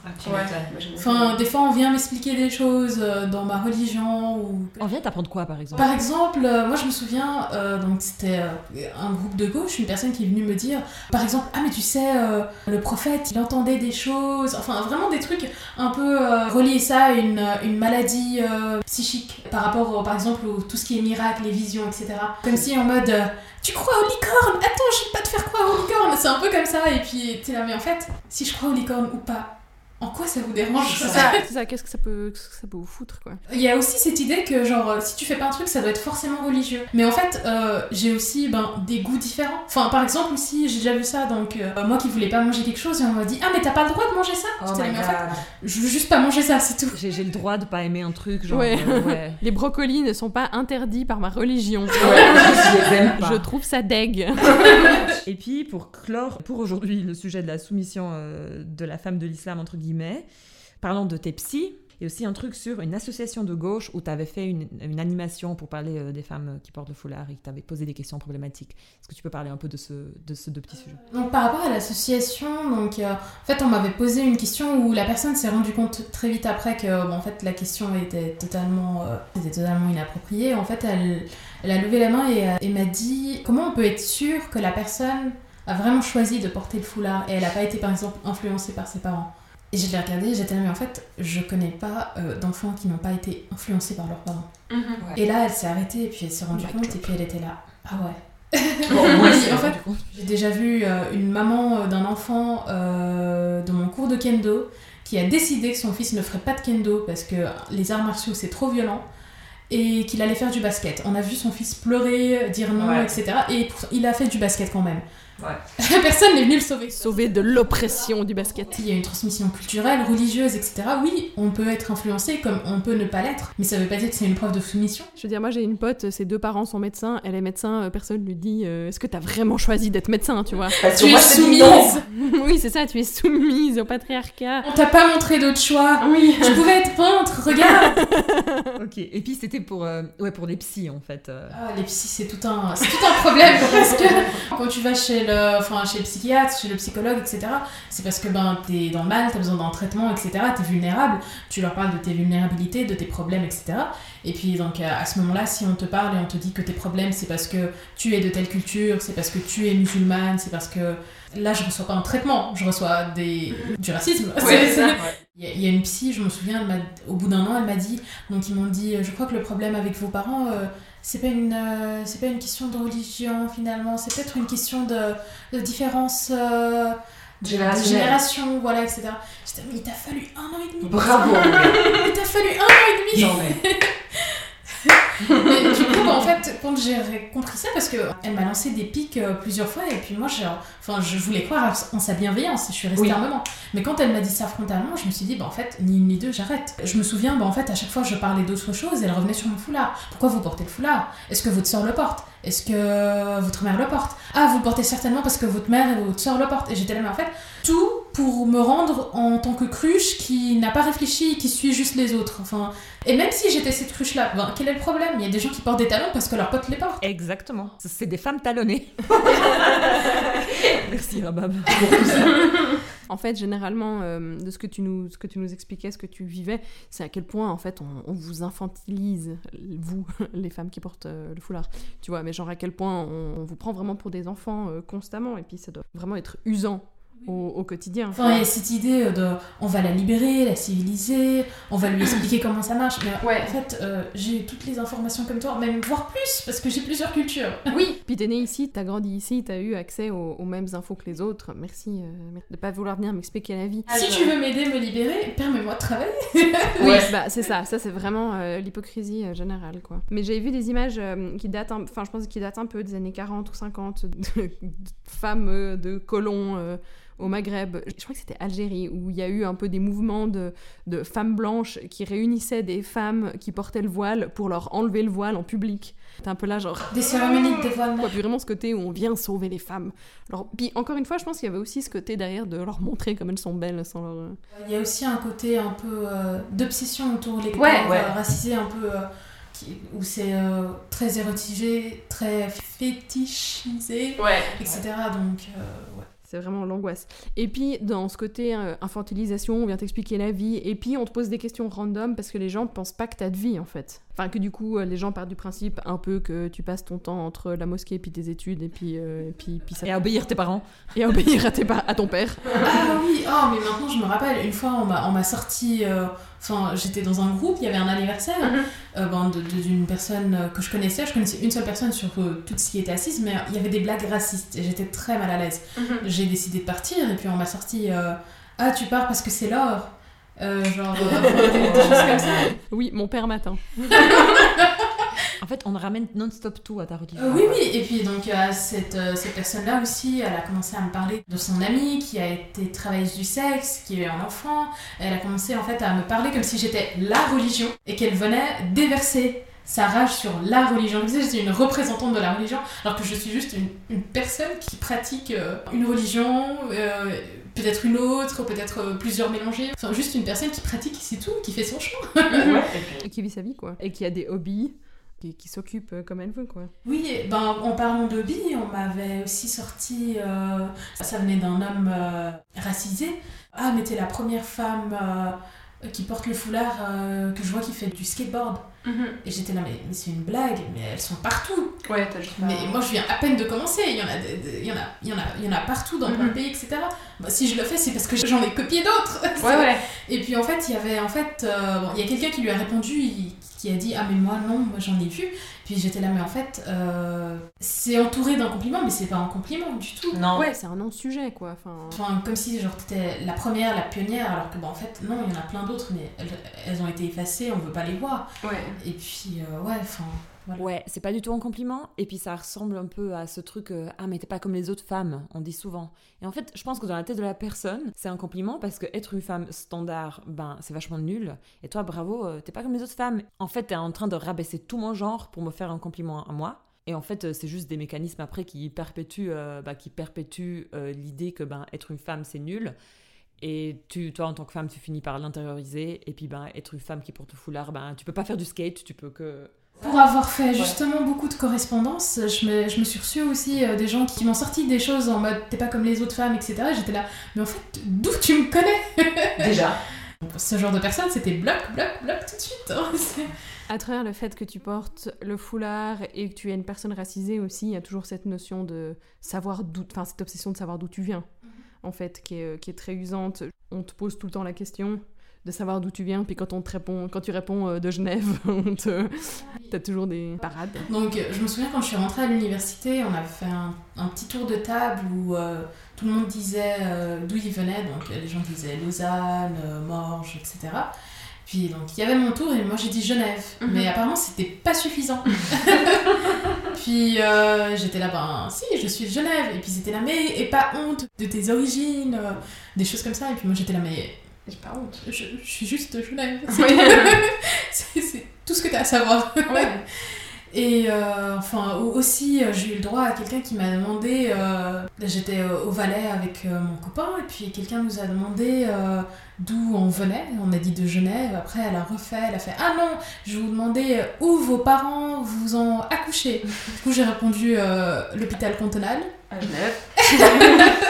Enfin, des fois, on vient m'expliquer des choses dans ma religion ou. On vient t'apprendre quoi, par exemple? Par exemple, moi, je me souviens, donc c'était un groupe de gauche, une personne qui est venue me dire, par exemple, ah mais tu sais, le prophète, il entendait des choses, enfin vraiment des trucs un peu euh, reliés ça à une, une maladie euh, psychique par rapport par exemple au tout ce qui est miracle, les visions, etc. Comme si en mode euh, tu crois aux licornes Attends, je vais pas te faire croire aux licornes C'est un peu comme ça, et puis t'es là, mais en fait, si je crois aux licornes ou pas, en quoi ça vous dérange C'est ça, ça qu'est-ce que ça peut, ça peut vous foutre quoi Il y a aussi cette idée que genre si tu fais pas un truc ça doit être forcément religieux. Mais en fait euh, j'ai aussi ben, des goûts différents. Enfin par exemple aussi j'ai déjà vu ça donc euh, moi qui voulais pas manger quelque chose et on m'a dit ah mais t'as pas le droit de manger ça. Oh mais en fait je veux juste pas manger ça c'est tout. J'ai le droit de pas aimer un truc genre. Ouais. Euh, ouais. Les brocolis ne sont pas interdits par ma religion. je, je trouve ça deg. et puis pour clore pour aujourd'hui le sujet de la soumission de la femme de l'islam entre guillemets parlant de tes psys, et aussi un truc sur une association de gauche où tu avais fait une, animation pour parler euh, des femmes qui portent le foulard et que tu avais posé des questions problématiques. Est-ce que tu peux parler un peu de, ce, de ces deux petits sujets? Donc par rapport à l'association, donc euh, en fait on m'avait posé une question où la personne s'est rendue compte très vite après que en fait la question était totalement, euh, était totalement inappropriée. En fait elle, elle a levé la main et, et m'a dit comment on peut être sûr que la personne a vraiment choisi de porter le foulard et elle n'a pas été par exemple influencée par ses parents? Et je l'ai regardé, j'étais là, mais en fait, je connais pas euh, d'enfants qui n'ont pas été influencés par leurs parents. Mhm. Et là, elle s'est arrêtée et puis elle s'est rendue compte et puis elle était là. Ah ouais. moi, en fait, j'ai déjà vu euh, une maman euh, d'un enfant de mon cours de kendo qui a décidé que son fils ne ferait pas de kendo parce que les arts martiaux c'est trop violent et qu'il allait faire du basket. On a vu son fils pleurer, dire non, etc. Et il a fait du basket quand même. Personne n'est venu le sauver. Sauver de l'oppression du basket. Il y a une transmission culturelle, religieuse, etc. Oui, on peut être influencé comme on peut ne pas l'être, mais ça veut pas dire que c'est une preuve de soumission. Je veux dire, moi j'ai une pote, ses deux parents sont médecins, elle est médecin, euh, personne lui dit euh, est-ce que t'as vraiment choisi d'être médecin, tu vois? Tu es soumise Oui, c'est ça, tu es soumise au patriarcat. On t'a pas montré d'autre choix. Oui. Tu pouvais être peintre, regarde Ok, et puis c'était pour, euh, ouais, pour les psys en fait. Ah, les psys, c'est tout, un... tout un problème parce que quand tu vas chez le enfin, chez le psychiatre, chez le psychologue, etc. C'est parce que ben, t'es dans le mal, t'as besoin d'un traitement, etc. T'es vulnérable. Tu leur parles de tes vulnérabilités, de tes problèmes, etc. Et puis donc à ce moment-là, si on te parle et on te dit que tes problèmes, c'est parce que tu es de telle culture, c'est parce que tu es musulmane, c'est parce que là, je reçois pas un traitement, je reçois des... du racisme. Il y, a une psy, je me souviens, au bout d'un an, elle m'a dit, donc ils m'ont dit, je crois que le problème avec vos parents, euh, c'est pas une euh, c'est pas une question de religion finalement. C'est peut-être une question de, de différence euh, de, génération voilà etc mais il t'a fallu un an et demi bravo il t'a fallu un an et demi mais du coup, en fait, quand j'ai compris ça, parce qu'elle m'a lancé des pics euh, plusieurs fois, et puis moi, enfin, je voulais croire en sa bienveillance, je suis restée un moment. Mais quand elle m'a dit ça frontalement, je me suis dit, bah en fait, ni une ni deux, j'arrête. Je me souviens, bah en fait, à chaque fois, je parlais d'autres choses, elle revenait sur mon foulard. Pourquoi vous portez le foulard? Est-ce que votre soeur le porte? Est-ce que votre mère le porte? Ah, vous le portez certainement parce que votre mère et votre soeur le portent. Et j'étais là, mais en fait, tout pour me rendre en tant que cruche qui n'a pas réfléchi, qui suit juste les autres. Enfin, et même si j'étais cette cruche-là, ben, quel est le problème? Il y a des gens qui portent des talons parce que leurs potes les portent. Exactement. C'est des femmes talonnées. Merci Rabab En fait, généralement, euh, de ce que, tu nous, ce que tu nous expliquais, ce que tu vivais, c'est à quel point, en fait, on, vous infantilise, vous, les femmes qui portent euh, le foulard. Tu vois, mais genre à quel point on, vous prend vraiment pour des enfants euh, constamment, et puis ça doit vraiment être usant au, quotidien. Enfin, il y a cette idée de on va la libérer, la civiliser, on va lui expliquer comment ça marche. Mais ouais. en fait, euh, j'ai toutes les informations comme toi, même voire plus, parce que j'ai plusieurs cultures. Oui, puis t'es né ici, t'as grandi ici, t'as eu accès aux, mêmes infos que les autres. Merci euh, de pas vouloir venir m'expliquer la vie. Si tu veux m'aider, me libérer, permets-moi de travailler. oui, bah, c'est ça, ça c'est vraiment euh, l'hypocrisie générale, quoi. Mais j'ai vu des images qui datent, enfin, je pense qu'ils datent un peu des années 40 ou 50, de, de femmes de colons au Maghreb, je crois que c'était Algérie, où il y a eu un peu des mouvements de, de femmes blanches qui réunissaient des femmes qui portaient le voile pour leur enlever le voile en public. T'es un peu là, genre. Des cérémonies de dévoilement. Ouais, puis vraiment ce côté où on vient sauver les femmes. Alors, puis encore une fois, je pense qu'il y avait aussi ce côté derrière de leur montrer comme elles sont belles sans leur. euh, Il y a aussi un côté un peu euh, d'obsession autour des Ouais, corps ouais. euh, racisés, un peu. euh, qui- où c'est très érotisé, très fétichisé, etc. Donc, ouais. C'est vraiment l'angoisse. Et puis, dans ce côté euh, infantilisation, on vient t'expliquer la vie, et puis on te pose des questions random parce que les gens pensent pas que t'as de vie, en fait. Enfin, que du coup, euh, les gens partent du principe un peu que tu passes ton temps entre la mosquée et puis tes études, et puis, euh, et puis, puis ça... Et à obéir tes parents. et à obéir à, tes pa- à ton père. Ah oui, oh, mais maintenant je me rappelle, une fois on m'a, on m'a sorti, euh, enfin j'étais dans un groupe, il y avait un anniversaire euh, ben, de- de- d'une personne que je connaissais, je connaissais une seule personne sur euh, toutes qui était assise, mais il y avait des blagues racistes et j'étais très mal à l'aise. J'ai décidé de partir et puis on m'a sorti, euh, ah tu pars parce que c'est l'or. Euh, genre euh, des, des choses comme ça. Oui, mon père m'attend. En fait, on ramène non-stop tout à ta religion. Euh, oui, oui, et puis donc euh, cette, euh, cette personne-là aussi, elle a commencé à me parler de son amie qui a été travailleuse du sexe, qui eu un enfant. Elle a commencé en fait à me parler comme si j'étais la religion et qu'elle venait déverser sa rage sur la religion. Comme si j'étais une représentante de la religion, alors que je suis juste une, une personne qui pratique euh, une religion, euh, peut-être une autre, peut-être euh, plusieurs mélangées. Enfin, juste une personne qui pratique, c'est tout, qui fait son chemin. Et qui vit sa vie, quoi. Et qui a des hobbies, qui, qui s'occupe euh, comme elle veut, quoi. Oui, ben, en parlant de bi, on m'avait aussi sorti, euh, ça venait d'un homme euh, racisé. Ah, mais t'es la première femme euh, qui porte le foulard euh, que je vois qui fait du skateboard. Et j'étais là, mais, mais c'est une blague, mais elles sont partout. Ouais, t'as juste Mais moi, je viens à peine de commencer. Il y en a, il y en a, il y en a, il y en a partout dans plein de Mhm. pays, etc. Bah, si je le fais, c'est parce que j'en ai copié d'autres. Ouais, ouais. Et puis en fait, il y avait en fait, euh, bon, il y a quelqu'un qui lui a répondu, il- qui a dit ah mais moi non, moi j'en ai vu. Puis j'étais là mais en fait, euh, c'est entouré d'un compliment, mais c'est pas un compliment du tout. Non. Ouais, c'est un non-sujet, quoi. Enfin... Enfin comme si genre t'étais la première, la pionnière, alors que bah en fait non, il y en a plein d'autres, mais elles, elles ont été effacées, on veut pas les voir. Ouais. Et puis euh, ouais, enfin. Ouais, c'est pas du tout un compliment. Et puis ça ressemble un peu à ce truc euh, Ah, mais t'es pas comme les autres femmes, on dit souvent. Et en fait, je pense que dans la tête de la personne, c'est un compliment parce que être une femme standard, ben, c'est vachement nul. Et toi, bravo, euh, t'es pas comme les autres femmes. En fait, t'es en train de rabaisser tout mon genre pour me faire un compliment à moi. Et en fait, euh, c'est juste des mécanismes après qui perpétuent, bah, qui perpétuent l'idée que ben, être une femme, c'est nul. Et tu, toi, en tant que femme, tu finis par l'intérioriser. Et puis, ben, être une femme qui porte le foulard, ben, tu peux pas faire du skate, tu peux que Pour avoir fait justement beaucoup de correspondances, je me, je me suis reçue aussi euh, des gens qui m'ont sorti des choses en mode t'es pas comme les autres femmes, etc. Et J'étais là, mais en fait, d'où tu me connais? Déjà. Ce genre de personne, c'était bloc, bloc, bloc tout de suite. hein. À travers le fait que tu portes le foulard et que tu es une personne racisée aussi, il y a toujours cette notion de savoir d'où, enfin cette obsession de savoir d'où tu viens, en fait, qui est, qui est très usante. On te pose tout le temps la question de savoir d'où tu viens, puis quand on te répond, quand tu réponds euh, de Genève, on te, t'as toujours des parades. Donc, euh, je me souviens quand je suis rentrée à l'université, on avait fait un, un petit tour de table où euh, tout le monde disait euh, d'où il venait. Donc, les gens disaient Lausanne, euh, Morges, etc. Puis, donc, il y avait mon tour et moi j'ai dit Genève. Mhm. Mais apparemment, c'était pas suffisant. puis, euh, j'étais là, ben si, je suis de Genève. Et puis, c'était là, mais et pas honte de tes origines, euh, des choses comme ça. Et puis, moi j'étais là, mais J'ai pas honte. je, je suis juste Genève. C'est tout ce que t'as à savoir. Ouais. Et euh, enfin au- aussi euh, j'ai eu le droit à quelqu'un qui m'a demandé, euh, j'étais euh, au Valais avec mon copain et puis quelqu'un nous a demandé euh, d'où on venait, on a dit de Genève, après elle a refait, elle a fait ah non, je vous demandais où vos parents vous ont accouché. Du coup j'ai répondu l'hôpital cantonal. À Genève.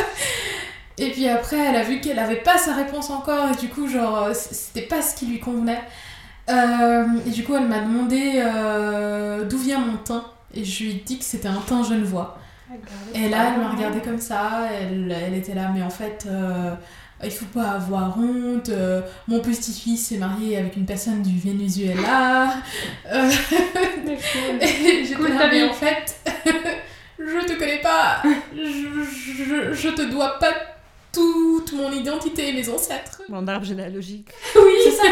Et puis après, elle a vu qu'elle avait pas sa réponse encore, et du coup, genre, euh, c'était pas ce qui lui convenait. Euh, et du coup, elle m'a demandé euh, d'où vient mon teint, et je lui ai dit que c'était un teint genevois. Et là, elle m'a regardé comme ça, elle, elle était là, mais en fait, euh, il faut pas avoir honte. mon petit-fils s'est marié avec une personne du Venezuela. Et j'étais là, mais en fait, je te connais pas. Je, je, je te dois pas toute mon identité et mes ancêtres. Mon arbre généalogique. Oui, c'est ça.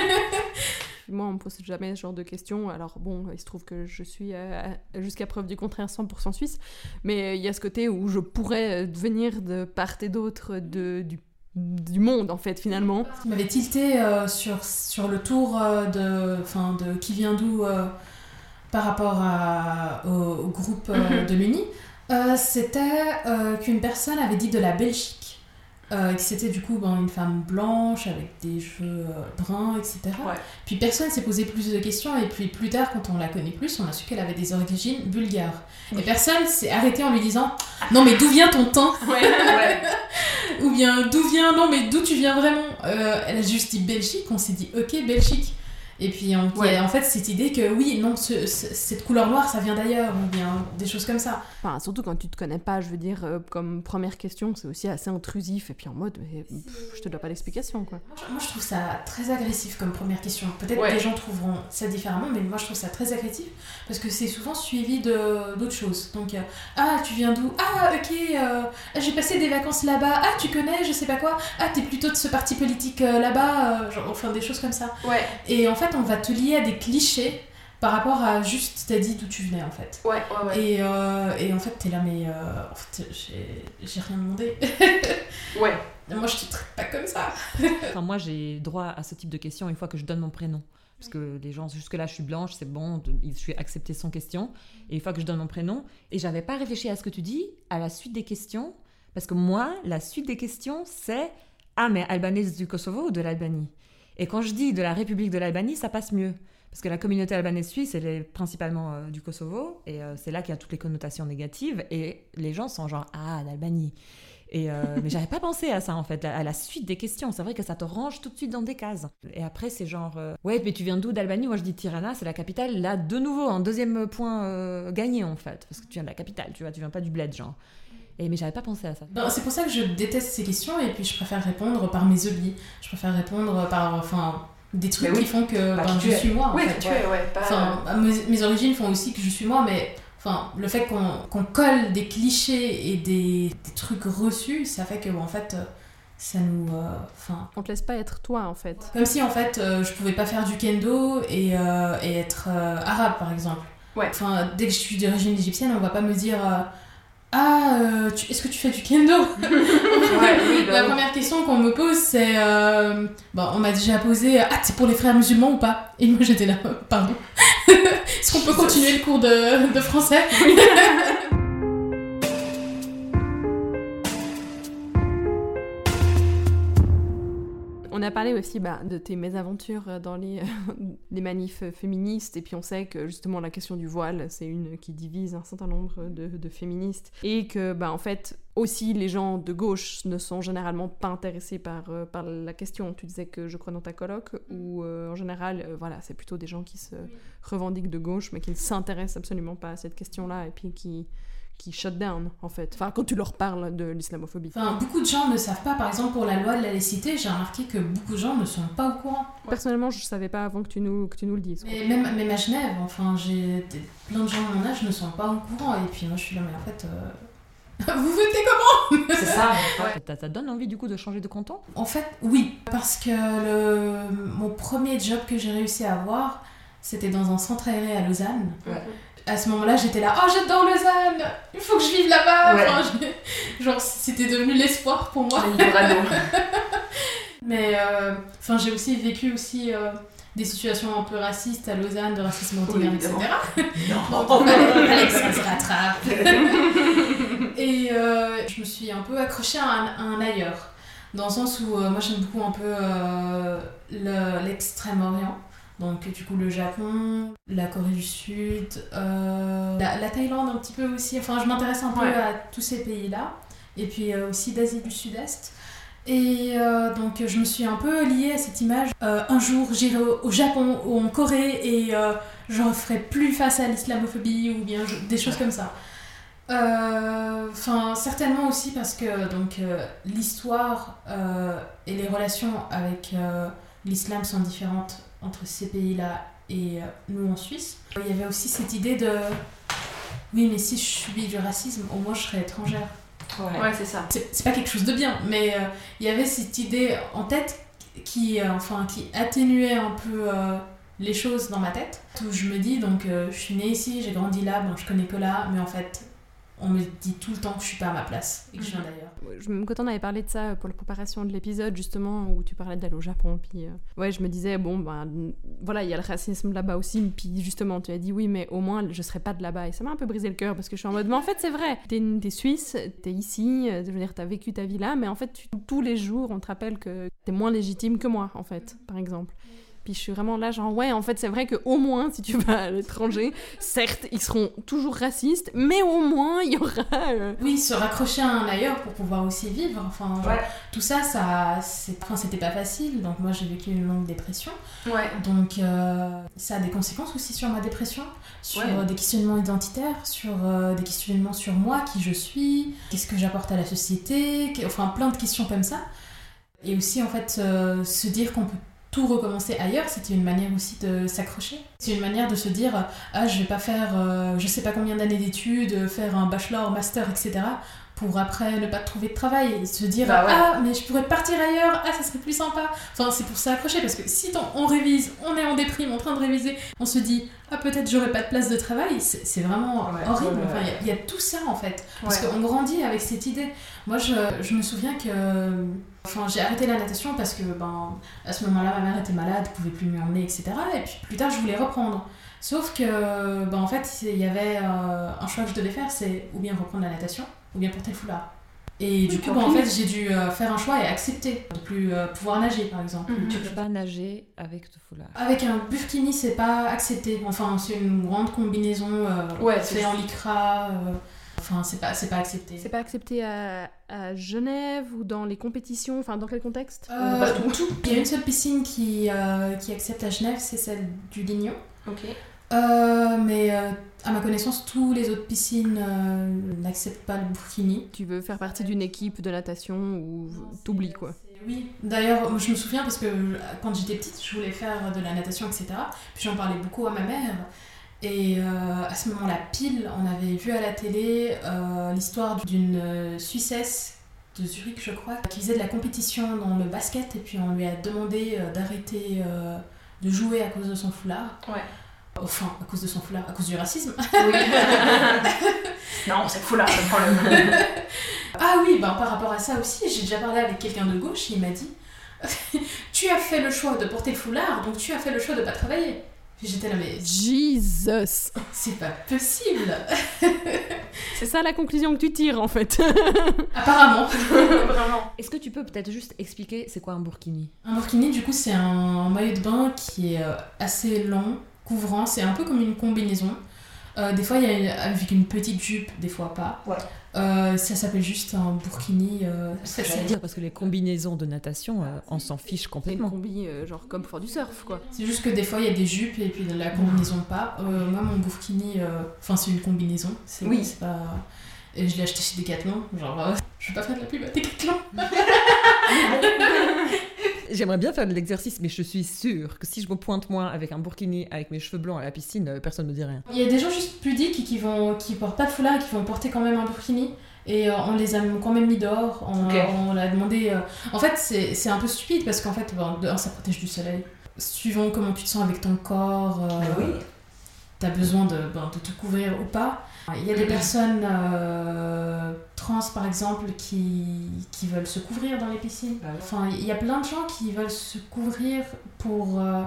Moi, on me pose jamais ce genre de questions. Alors bon, il se trouve que je suis euh, jusqu'à preuve du contraire 100% suisse, mais il y a ce côté où je pourrais venir de part et d'autre de, du du monde en fait finalement. Tu m'avais tilté euh, sur, sur le tour euh, de, fin, de qui vient d'où euh, par rapport à, au, groupe Mhm. de l'Uni. C'était qu'une personne avait dit de la Belgique. Que c'était du coup ben, une femme blanche avec des cheveux bruns, etc. Ouais. Puis personne s'est posé plus de questions et puis plus tard quand on la connaît plus, on a su qu'elle avait des origines bulgares. Et personne s'est arrêté en lui disant non mais d'où vient ton teint? Ouais, ouais. ou bien d'où vient, non mais d'où tu viens vraiment? Euh, Elle a juste dit Belgique, on s'est dit ok Belgique. Et puis on, Ouais. en fait cette idée que oui, non, ce- ce- cette couleur noire ça vient d'ailleurs, ou bien des choses comme ça. Enfin, surtout quand tu te connais pas, je veux dire, euh, comme première question, c'est aussi assez intrusif et puis en mode, mais, pff, je te dois pas d'explication quoi. Moi je- trouve ça très agressif comme première question. Peut-être Ouais. que les gens trouveront ça différemment, mais moi je trouve ça très agressif parce que c'est souvent suivi d'autres choses. Donc euh, ah tu viens d'où? Ah ok, euh, j'ai passé des vacances là-bas. Ah tu connais, je sais pas quoi. Ah t'es plutôt de ce parti politique là-bas, enfin des choses comme ça. Ouais, Et en fait, on va te lier à des clichés par rapport à juste t'as dit d'où tu venais en fait. ouais, ouais. ouais. Et, euh, et en fait, t'es là, mais euh, en fait, j'ai rien demandé. Ouais. Moi, je te traite pas comme ça. Enfin, moi, j'ai droit à ce type de questions une fois que je donne mon prénom. Parce que les gens, jusque-là, je suis blanche, c'est bon, je suis acceptée sans question. Et une fois que je donne mon prénom, et j'avais pas réfléchi à ce que tu dis, à la suite des questions, parce que moi, la suite des questions, c'est Ah, mais albanaise du Kosovo ou de l'Albanie? Et quand je dis de la République de l'Albanie, ça passe mieux. Parce que la communauté albanaise suisse, elle est principalement euh, du Kosovo, et euh, c'est là qu'il y a toutes les connotations négatives, et les gens sont genre Ah, l'Albanie. Et euh, mais j'avais pas pensé à ça en fait, à la suite des questions. C'est vrai que ça te range tout de suite dans des cases. Et après c'est genre ouais mais tu viens d'où d'Albanie? Moi je dis Tirana, c'est la capitale. Là de nouveau un deuxième point gagné en fait, parce que tu viens de la capitale, tu vois, tu viens pas du bled genre. Et mais j'avais pas pensé à ça. Ben, c'est pour ça que je déteste ces questions et puis je préfère répondre par mes hobbies. Je préfère répondre par enfin, des trucs oui. qui font que Bah, ben, qui je es. suis moi en Oui, fait. tu es, ouais. Pas... Enfin, mes, mes origines font aussi que je suis moi, mais enfin, le fait qu'on qu'on colle des clichés et des, des trucs reçus, ça fait que en fait, ça nous, euh, enfin, On te laisse pas être toi en fait. comme si en fait, euh, je pouvais pas faire du kendo et, euh, et être euh, arabe par exemple. Ouais. Enfin, dès que je suis d'origine égyptienne, on va pas me dire euh, ah, euh, tu- est-ce que tu fais du kendo? Ouais, bah La première question qu'on me pose, c'est. euh, bon, on m'a déjà posé Ah, c'est pour les frères musulmans ou pas? Et moi j'étais là, pardon. Est-ce qu'on peut continuer le cours de, de français? On a parlé aussi bah, de tes mésaventures dans les, les manifs féministes, et puis on sait que justement la question du voile, c'est une qui divise un certain nombre de, de féministes, et que bah, en fait aussi les gens de gauche ne sont généralement pas intéressés par, euh, par la question. Tu disais que je crois dans ta colloque, où euh, en général, euh, voilà, c'est plutôt des gens qui se revendiquent de gauche, mais qui ne s'intéressent absolument pas à cette question-là, et puis qui qui shut down en fait. Enfin, quand tu leur parles de l'islamophobie. Enfin, beaucoup de gens ne savent pas, par exemple, pour la loi de la laïcité, j'ai remarqué que beaucoup de gens ne sont pas au courant. Personnellement, je savais pas avant que tu nous, que tu nous le dises. quoi. Mais même, même à Genève, enfin, j'ai des- plein de gens de mon âge ne sont pas au courant. Et puis moi je suis là, mais en fait. euh, Vous votez comment? C'est ça. ouais. Ça, ça donne envie du coup de changer de canton? En fait, oui, parce que le, mon premier job que j'ai réussi à avoir, c'était dans un centre aéré à Lausanne. Ouais. À ce moment-là, j'étais là, oh j'adore Lausanne, il faut que je vive là-bas. Ouais. Enfin, je- genre, c'était devenu l'espoir pour moi. Mais euh, enfin, j'ai aussi vécu aussi euh, des situations un peu racistes à Lausanne, de racisme ordinaire, etc. évidemment. Donc, ça se rattrape. Et euh, je me suis un peu accrochée à un, à un ailleurs. Dans le sens où euh, moi j'aime beaucoup un peu euh, le- l'extrême-orient. Donc du coup le Japon, la Corée du Sud, euh, la, la Thaïlande un petit peu aussi. Enfin je m'intéresse un peu Ouais. à tous ces pays-là. Et puis euh, aussi d'Asie du Sud-Est. Et euh, donc je me suis un peu liée à cette image. Un jour j'irai au, au Japon ou en Corée et je ne ferai plus face à l'islamophobie ou bien je- des choses comme ça. Enfin, certainement aussi parce que donc l'histoire et les relations avec l'islam sont différentes entre ces pays-là et euh, nous en Suisse. Il y avait aussi cette idée de oui, mais si je subis du racisme, au moins je serai étrangère. Ouais, c'est ça. C'est c'est pas quelque chose de bien, mais euh, il y avait cette idée en tête qui, euh, enfin, qui atténuait un peu euh, les choses dans ma tête. Où je me dis, donc, je suis née ici, j'ai grandi là, bon, je connais que là, mais en fait, on me dit tout le temps que je suis pas à ma place et que je viens d'ailleurs. Quand on avait parlé de ça pour la préparation de l'épisode, justement, où tu parlais d'aller au Japon, puis euh, ouais, je me disais, bon, ben voilà, il y a le racisme là-bas aussi, puis justement, tu as dit oui, mais au moins je serais pas de là-bas. Et ça m'a un peu brisé le cœur parce que je suis en mode, mais en fait, c'est vrai, t'es es suisse, t'es ici, euh, je veux dire, t'as vécu ta vie là, mais en fait, tous les jours, on te rappelle que t'es moins légitime que moi, en fait, par exemple. Puis je suis vraiment là, genre, ouais, en fait, c'est vrai qu'au moins, si tu vas à l'étranger, certes, ils seront toujours racistes, mais au moins, il y aura. Euh, oui, se raccrocher à un ailleurs pour pouvoir aussi vivre. Enfin, tout ça, ça enfin, c'était pas facile. Donc, moi, j'ai vécu une longue dépression. Ouais. Donc, euh, ça a des conséquences aussi sur ma dépression, sur euh, des questionnements identitaires, sur des questionnements sur moi, qui je suis, qu'est-ce que j'apporte à la société, enfin, plein de questions comme ça. Et aussi, en fait, se dire qu'on peut tout recommencer ailleurs, c'était une manière aussi de s'accrocher. C'est une manière de se dire ah je vais pas faire euh, je sais pas combien d'années d'études, faire un bachelor, master, etc. pour après ne pas trouver de travail et se dire bah ah mais je pourrais partir ailleurs, ah ça serait plus sympa. Enfin c'est pour s'accrocher parce que si on révise, on est en déprime, en train de réviser, on se dit ah peut-être j'aurais pas de place de travail, c'est vraiment horrible. Enfin il y, a tout ça en fait parce qu'on grandit avec cette idée. Moi je, je me souviens que Enfin, j'ai arrêté la natation parce que ben, à ce moment-là, ma mère était malade, pouvait plus m'emmener, etc. Et puis plus tard, je voulais reprendre. Sauf que, ben, en fait, il y avait euh, un choix que je devais faire, c'est ou bien reprendre la natation, ou bien porter le foulard. Et du coup, ben, en fait, j'ai dû euh, faire un choix et accepter de plus euh, pouvoir nager, par exemple. Mhm. Tu peux pas nager avec le foulard Avec un burkini, c'est pas accepté. Enfin, c'est une grande combinaison ouais, fait en lycra. Enfin, c'est pas, pas accepté. C'est pas accepté à, à, Genève ou dans les compétitions? Enfin, dans quel contexte? Euh, tout. Il y a une seule piscine qui, euh, qui accepte à Genève, c'est celle du Lignon. Ok. Euh, mais à ma connaissance, toutes les autres piscines n'acceptent pas le burkini. Tu veux faire partie d'une équipe de natation ou t'oublies quoi oui, d'ailleurs, je me souviens parce que quand j'étais petite, je voulais faire de la natation, etc. Puis j'en parlais beaucoup à ma mère. Et euh, à ce moment-là, pile, on avait vu à la télé euh, l'histoire d'une euh, Suissesse de Zurich, je crois, qui faisait de la compétition dans le basket et puis on lui a demandé d'arrêter de jouer à cause de son foulard. Ouais. Enfin, à cause de son foulard, à cause du racisme. Oui. non, c'est le foulard, le problème. ah oui, ben, par rapport à ça aussi, j'ai déjà parlé avec quelqu'un de gauche et il m'a dit Tu as fait le choix de porter le foulard, donc tu as fait le choix de ne pas travailler. J'étais là, mais. Jesus C'est pas possible C'est ça la conclusion que tu tires en fait Apparemment Vraiment Est-ce que tu peux peut-être juste expliquer c'est quoi un burkini? Un burkini, du coup, c'est un maillot de bain qui est euh, assez long, couvrant, c'est un peu comme une combinaison. Euh, des fois, il y a avec une petite jupe, des fois pas. Ouais. Euh, ça s'appelle juste un burkini. Euh, c'est dire parce que les combinaisons de natation, euh, on s'en fiche complètement. Une combi, genre comme pour du surf, quoi. C'est juste que des fois il y a des jupes et puis la combinaison pas. moi, mon burkini, enfin c'est une combinaison. Oui. Pas... Et je l'ai acheté chez Decathlon. Genre, je vais pas faire de la pub à Decathlon. J'aimerais bien faire de l'exercice, mais je suis sûre que si je me pointe moi avec un burkini, avec mes cheveux blancs à la piscine, euh, personne ne me dit rien. Il y a des gens juste pudiques qui vont qui portent pas de foulard et qui vont porter quand même un burkini. Et euh, on les a quand même mis dehors. On, on l'a demandé. Euh, en fait, c'est un peu stupide parce qu'en fait, ça protège du soleil. Suivant comment tu te sens avec ton corps. oui t'as besoin de, ben, de te couvrir ou pas. Il y a des personnes euh, trans, par exemple, qui, qui veulent se couvrir dans les piscines. Ah enfin, il y a plein de gens qui veulent se couvrir pour euh,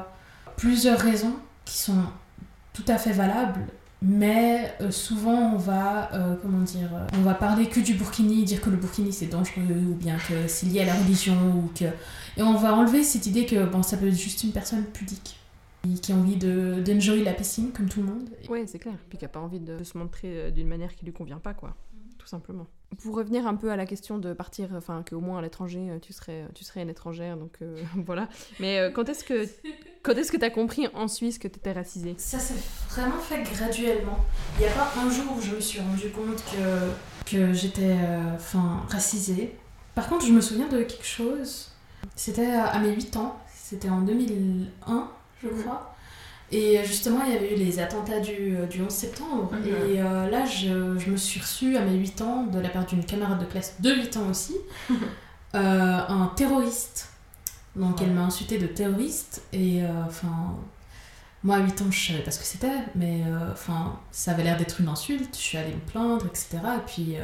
plusieurs raisons qui sont tout à fait valables. Mais euh, souvent, on va, comment dire, on va parler que du burkini, dire que le burkini c'est dangereux, ou bien que c'est lié à la religion, ou que... Et on va enlever cette idée que bon, ça peut être juste une personne pudique qui a envie d'enjoy la piscine comme tout le monde. Oui, c'est clair. Puis qui n'a pas envie de se montrer euh, d'une manière qui lui convient pas, quoi. Tout simplement. Pour revenir un peu à la question de partir, enfin, qu'au moins à l'étranger, euh, tu serais, tu serais une étrangère, donc euh, voilà. Mais quand est-ce que quand est-ce que tu as compris en Suisse que tu étais racisée? Ça s'est vraiment fait graduellement. Il n'y a pas un jour où je me suis rendu compte que, que j'étais enfin racisée. Par contre, je me souviens de quelque chose. C'était à mes 8 ans, c'était en 2001 je crois. Et justement, il y avait eu les attentats du, euh, du 11 septembre. Mhm. Et euh, là, je, je, me suis reçue à mes 8 ans, de la part d'une camarade de classe de 8 ans aussi, euh, un terroriste. Donc elle m'a insulté de terroriste. Et enfin, moi, à 8 ans, je savais pas ce que c'était, mais enfin, ça avait l'air d'être une insulte. Je suis allée me plaindre, etc. Et puis,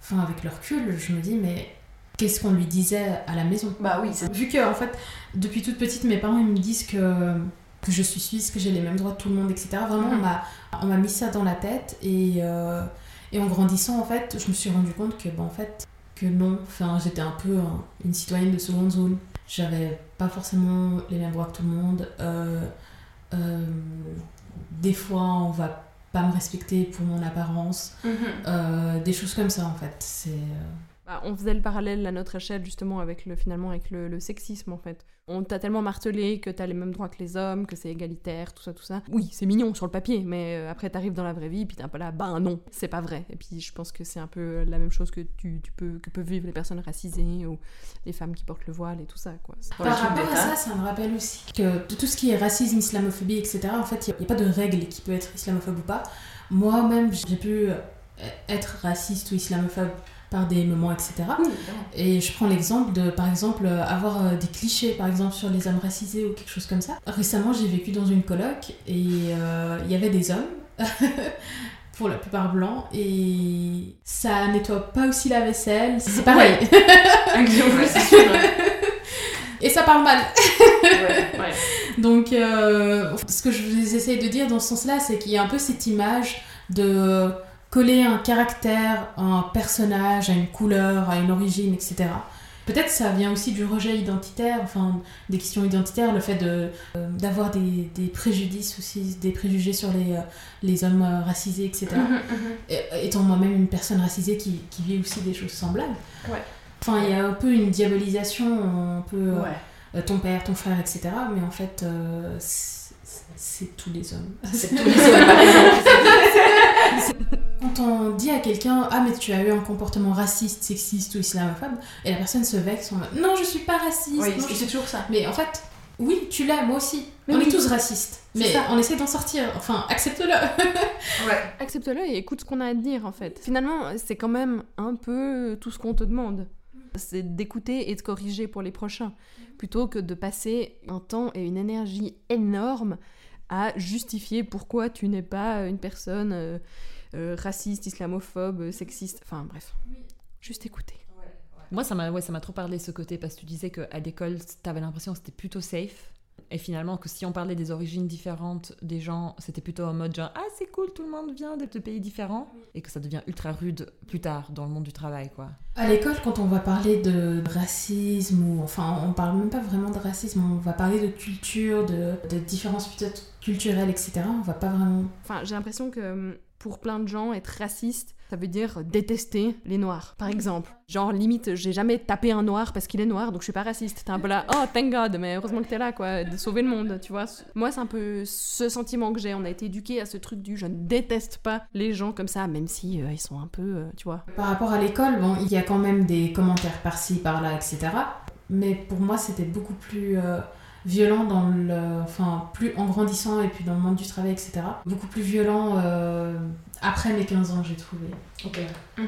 enfin, avec le recul, je me dis, mais qu'est-ce qu'on lui disait à la maison Bah oui, Vu que, en fait, depuis toute petite, mes parents ils me disent que, que je suis suisse, que j'ai les mêmes droits que tout le monde, etc. Vraiment, on m'a- on m'a mis ça dans la tête. Et, euh, et en grandissant, en fait, je me suis rendu compte que, ben, en fait, que non. Enfin, j'étais un peu un- une citoyenne de seconde zone. J'avais pas forcément les mêmes droits que tout le monde. Euh, euh, des fois, on va pas me respecter pour mon apparence. Mhm. Euh, des choses comme ça, en fait. C'est... Bah, on faisait le parallèle à notre échelle justement avec le finalement avec le, le sexisme en fait. On t'a tellement martelé que t'as les mêmes droits que les hommes, que c'est égalitaire, tout ça, tout ça. Oui, c'est mignon sur le papier, mais euh, après t'arrives dans la vraie vie, puis t'es un peu là, bah non, c'est pas vrai. Et puis je pense que c'est un peu la même chose que tu, tu peux que peuvent vivre les personnes racisées ou les femmes qui portent le voile et tout ça quoi. Par rapport à ça, ça me rappelle aussi que tout ce qui est racisme, islamophobie, etc., en fait, il n'y a, pas de règle qui peut être islamophobe ou pas. Moi-même, j'ai pu euh, être raciste ou islamophobe par des moments, etc. Oui. Et je prends l'exemple de, par exemple, euh, avoir euh, des clichés, par exemple, sur les hommes racisés ou quelque chose comme ça. Récemment, j'ai vécu dans une coloc et euh, il y avait des hommes, pour la plupart blancs, et ça nettoie pas aussi la vaisselle, c'est pareil. Et ça parle mal. Ouais, ouais. Donc, euh, ce que je vous essaye de dire dans ce sens-là, c'est qu'il y a un peu cette image de coller un caractère un personnage, à une couleur, à une origine, etc. Peut-être ça vient aussi du rejet identitaire, enfin des questions identitaires, le fait de euh, d'avoir des, des préjudices aussi, des préjugés sur les, euh, les hommes euh, racisés, etc. Mhm, mhm. Et- étant moi-même une personne racisée qui, qui vit aussi des choses semblables. Ouais. Enfin, il y a un peu une diabolisation, un peu euh, Ouais. euh, ton père, ton frère, etc. Mais en fait, euh, c'est tous les hommes. C'est tous les hommes. Quand on dit à quelqu'un Ah, mais tu as eu un comportement raciste, sexiste ou islamophobe, et la personne se vexe en mode Non, je suis pas raciste. Oui, c'est toujours ça. Mais en fait, oui, tu l'as, moi aussi. Mais on oui. est tous racistes. C'est Mais ça. on essaie d'en sortir. Enfin, accepte-le. Ouais. Accepte-le et écoute ce qu'on a à te dire en fait. Finalement, c'est quand même un peu tout ce qu'on te demande. C'est d'écouter et de corriger pour les prochains, plutôt que de passer un temps et une énergie énorme à justifier pourquoi tu n'es pas une personne euh, euh, raciste, islamophobe, euh, sexiste. Enfin bref, juste écouter. Moi, ça m'a ouais, trop parlé ce côté parce que tu disais qu'à l'école, t'avais l'impression que c'était plutôt safe. Et finalement, que si on parlait des origines différentes des gens, c'était plutôt en mode genre Ah, c'est cool, tout le monde vient de pays différents. Et que ça devient ultra rude plus tard dans le monde du travail, quoi. À l'école, quand on va parler de racisme, ou enfin, on parle même pas vraiment de racisme, on va parler de culture, de, de différences peut-être culturelles, etc. On va pas vraiment. Enfin, j'ai l'impression que hum, pour plein de gens, être raciste, ça veut dire détester les noirs, par exemple. Genre, limite, j'ai jamais tapé un noir parce qu'il est noir, donc je suis pas raciste. T'es un peu là, oh, thank God, mais heureusement que t'es là, quoi, de sauver le monde, tu vois. Moi, c'est un peu ce sentiment que j'ai. On a été éduqués à ce truc du je ne déteste pas les gens comme ça, même si euh, ils sont un peu, euh, tu vois. Par rapport à l'école, bon, il y a quand même des commentaires par-ci, par-là, etc. Mais pour moi, c'était beaucoup plus euh, violent dans le. Enfin, plus en grandissant et puis dans le monde du travail, etc. Beaucoup plus violent euh, après mes 15 ans, j'ai trouvé. Ok.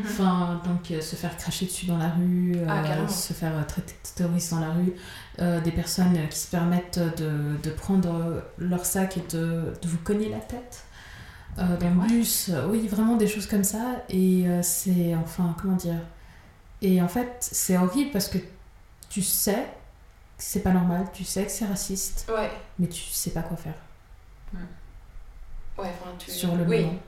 Enfin, donc euh, se faire cracher dessus dans la rue, euh, Ah, se faire euh, traiter de terroriste dans la rue, euh, des personnes euh, qui se permettent de, de prendre euh, leur sac et de, de vous cogner la tête euh, dans le bus. Euh, Oui, vraiment des choses comme ça. Et euh, c'est, enfin, comment dire Et en fait, c'est horrible parce que tu sais c'est pas normal, tu sais que c'est raciste, Ouais. mais tu sais pas quoi faire Ouais, enfin, tu... sur le oui. moment.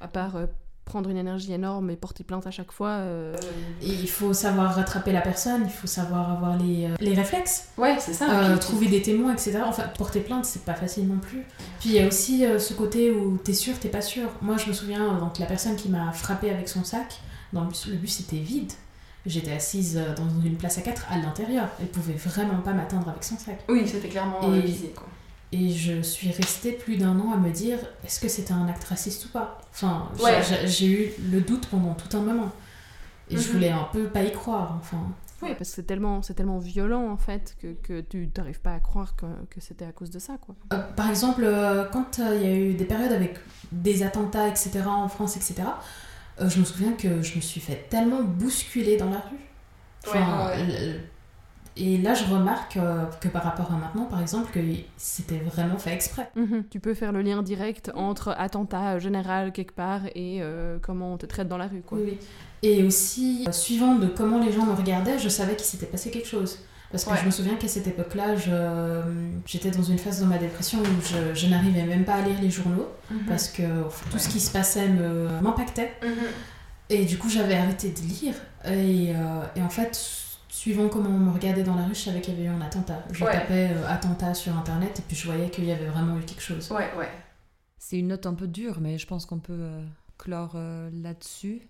À part euh, prendre une énergie énorme et porter plainte à chaque fois. euh, Et il faut savoir rattraper la personne, il faut savoir avoir les, euh, les réflexes. Ouais, c'est ça. Euh, trouver des témoins, etc. Enfin, porter plainte, c'est pas facile non plus. Puis il y a aussi euh, ce côté où t'es sûr, t'es pas sûr. Moi, je me souviens, euh, donc la personne qui m'a frappé avec son sac, dans le bus, le bus était vide. J'étais assise euh, dans une place à quatre à l'intérieur. Elle pouvait vraiment pas m'atteindre avec son sac. Oui, c'était clairement Et- euh, visé, quoi. Et je suis restée plus d'un an à me dire est-ce que c'était un acte raciste ou pas? Enfin, j'ai- Ouais. j'ai- j'ai eu le doute pendant tout un moment. Et je Mhm. voulais un peu pas y croire. Enfin, Oui, parce que c'est tellement, c'est tellement violent en fait que, que tu n'arrives pas à croire que, que c'était à cause de ça, quoi. Euh, par exemple, euh, quand euh, il y a eu des périodes avec des attentats, etc., en France, etc., euh, je me souviens que je me suis fait tellement bousculer dans la rue. Enfin, Ouais, ouais. le- Et là, je remarque euh, que par rapport à maintenant, par exemple, que c'était vraiment fait exprès. Mhm. Tu peux faire le lien direct entre attentat général quelque part et euh, comment on te traite dans la rue, quoi. Oui, oui. Et aussi, euh, suivant de comment les gens me regardaient, je savais qu'il s'était passé quelque chose. Parce que Ouais. je me souviens qu'à cette époque-là, je- j'étais dans une phase de ma dépression où je, je n'arrivais même pas à lire les journaux parce que enfin, tout ce qui se passait me- m'impactait. Et du coup, j'avais arrêté de lire. Et, euh, et en fait, suivant comment on me regardait dans la rue, je savais qu'il y avait eu un attentat. Je Ouais. tapais euh, attentat sur internet et puis je voyais qu'il y avait vraiment eu quelque chose. Ouais, ouais. C'est une note un peu dure, mais je pense qu'on peut euh, clore euh, là-dessus.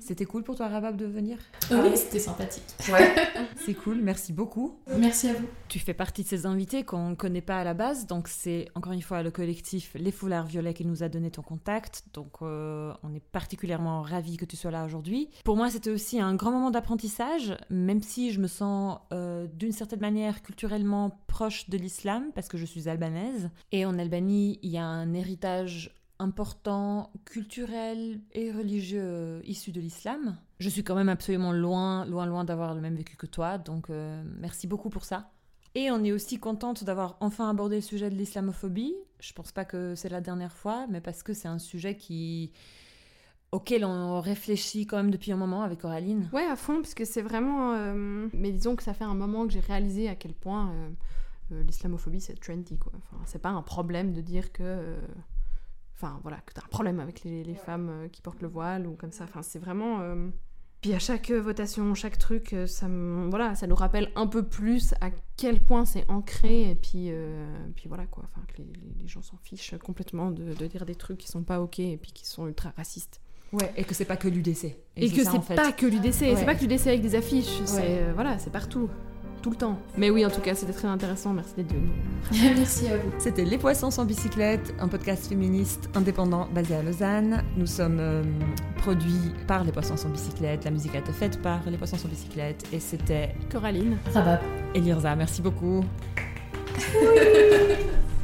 C'était cool pour toi, Rabab, de venir Euh, oui, c'était sympathique. Ouais. C'est cool, merci beaucoup. Merci à vous. Tu fais partie de ces invités qu'on ne connaît pas à la base, donc c'est encore une fois le collectif Les Foulards Violets qui nous a donné ton contact, donc euh, on est particulièrement ravis que tu sois là aujourd'hui. Pour moi, c'était aussi un grand moment d'apprentissage, même si je me sens euh, d'une certaine manière culturellement proche de l'islam, parce que je suis albanaise. Et en Albanie, il y a un héritage important, culturel et religieux euh, issu de l'islam. Je suis quand même absolument loin, loin, loin d'avoir le même vécu que toi, donc euh, merci beaucoup pour ça. Et on est aussi contente d'avoir enfin abordé le sujet de l'islamophobie. Je pense pas que c'est la dernière fois, mais parce que c'est un sujet auquel on réfléchit quand même depuis un moment avec Coraline. Ouais, à fond, parce que c'est vraiment. euh, Mais disons que ça fait un moment que j'ai réalisé à quel point l'islamophobie c'est trendy, quoi. Enfin, c'est pas un problème de dire que. Enfin, voilà, que t'as un problème avec les, les femmes euh, qui portent le voile ou comme ça. Enfin, c'est vraiment. euh, Puis à chaque euh, votation, chaque truc, ça, me- voilà, ça nous rappelle un peu plus à quel point c'est ancré et puis, euh, puis voilà quoi. Enfin, que les, gens s'en fichent complètement de, de dire des trucs qui sont pas ok et puis qui sont ultra racistes. Ouais, et que c'est pas que l'UDC. Et, que ça, en c'est fait. pas que l'UDC, Ouais. c'est pas que l'UDC avec des affiches, c'est euh, voilà, c'est partout, tout le temps. Mais oui, en tout cas, c'était très intéressant, merci d'être venu. Merci à vous. C'était Les Poissons sans bicyclette, un podcast féministe indépendant basé à Lausanne. Nous sommes euh, produits par Les Poissons sans bicyclette, la musique a été faite par Les Poissons sans bicyclette, et c'était Coraline. Rabab. Elirza. Merci beaucoup.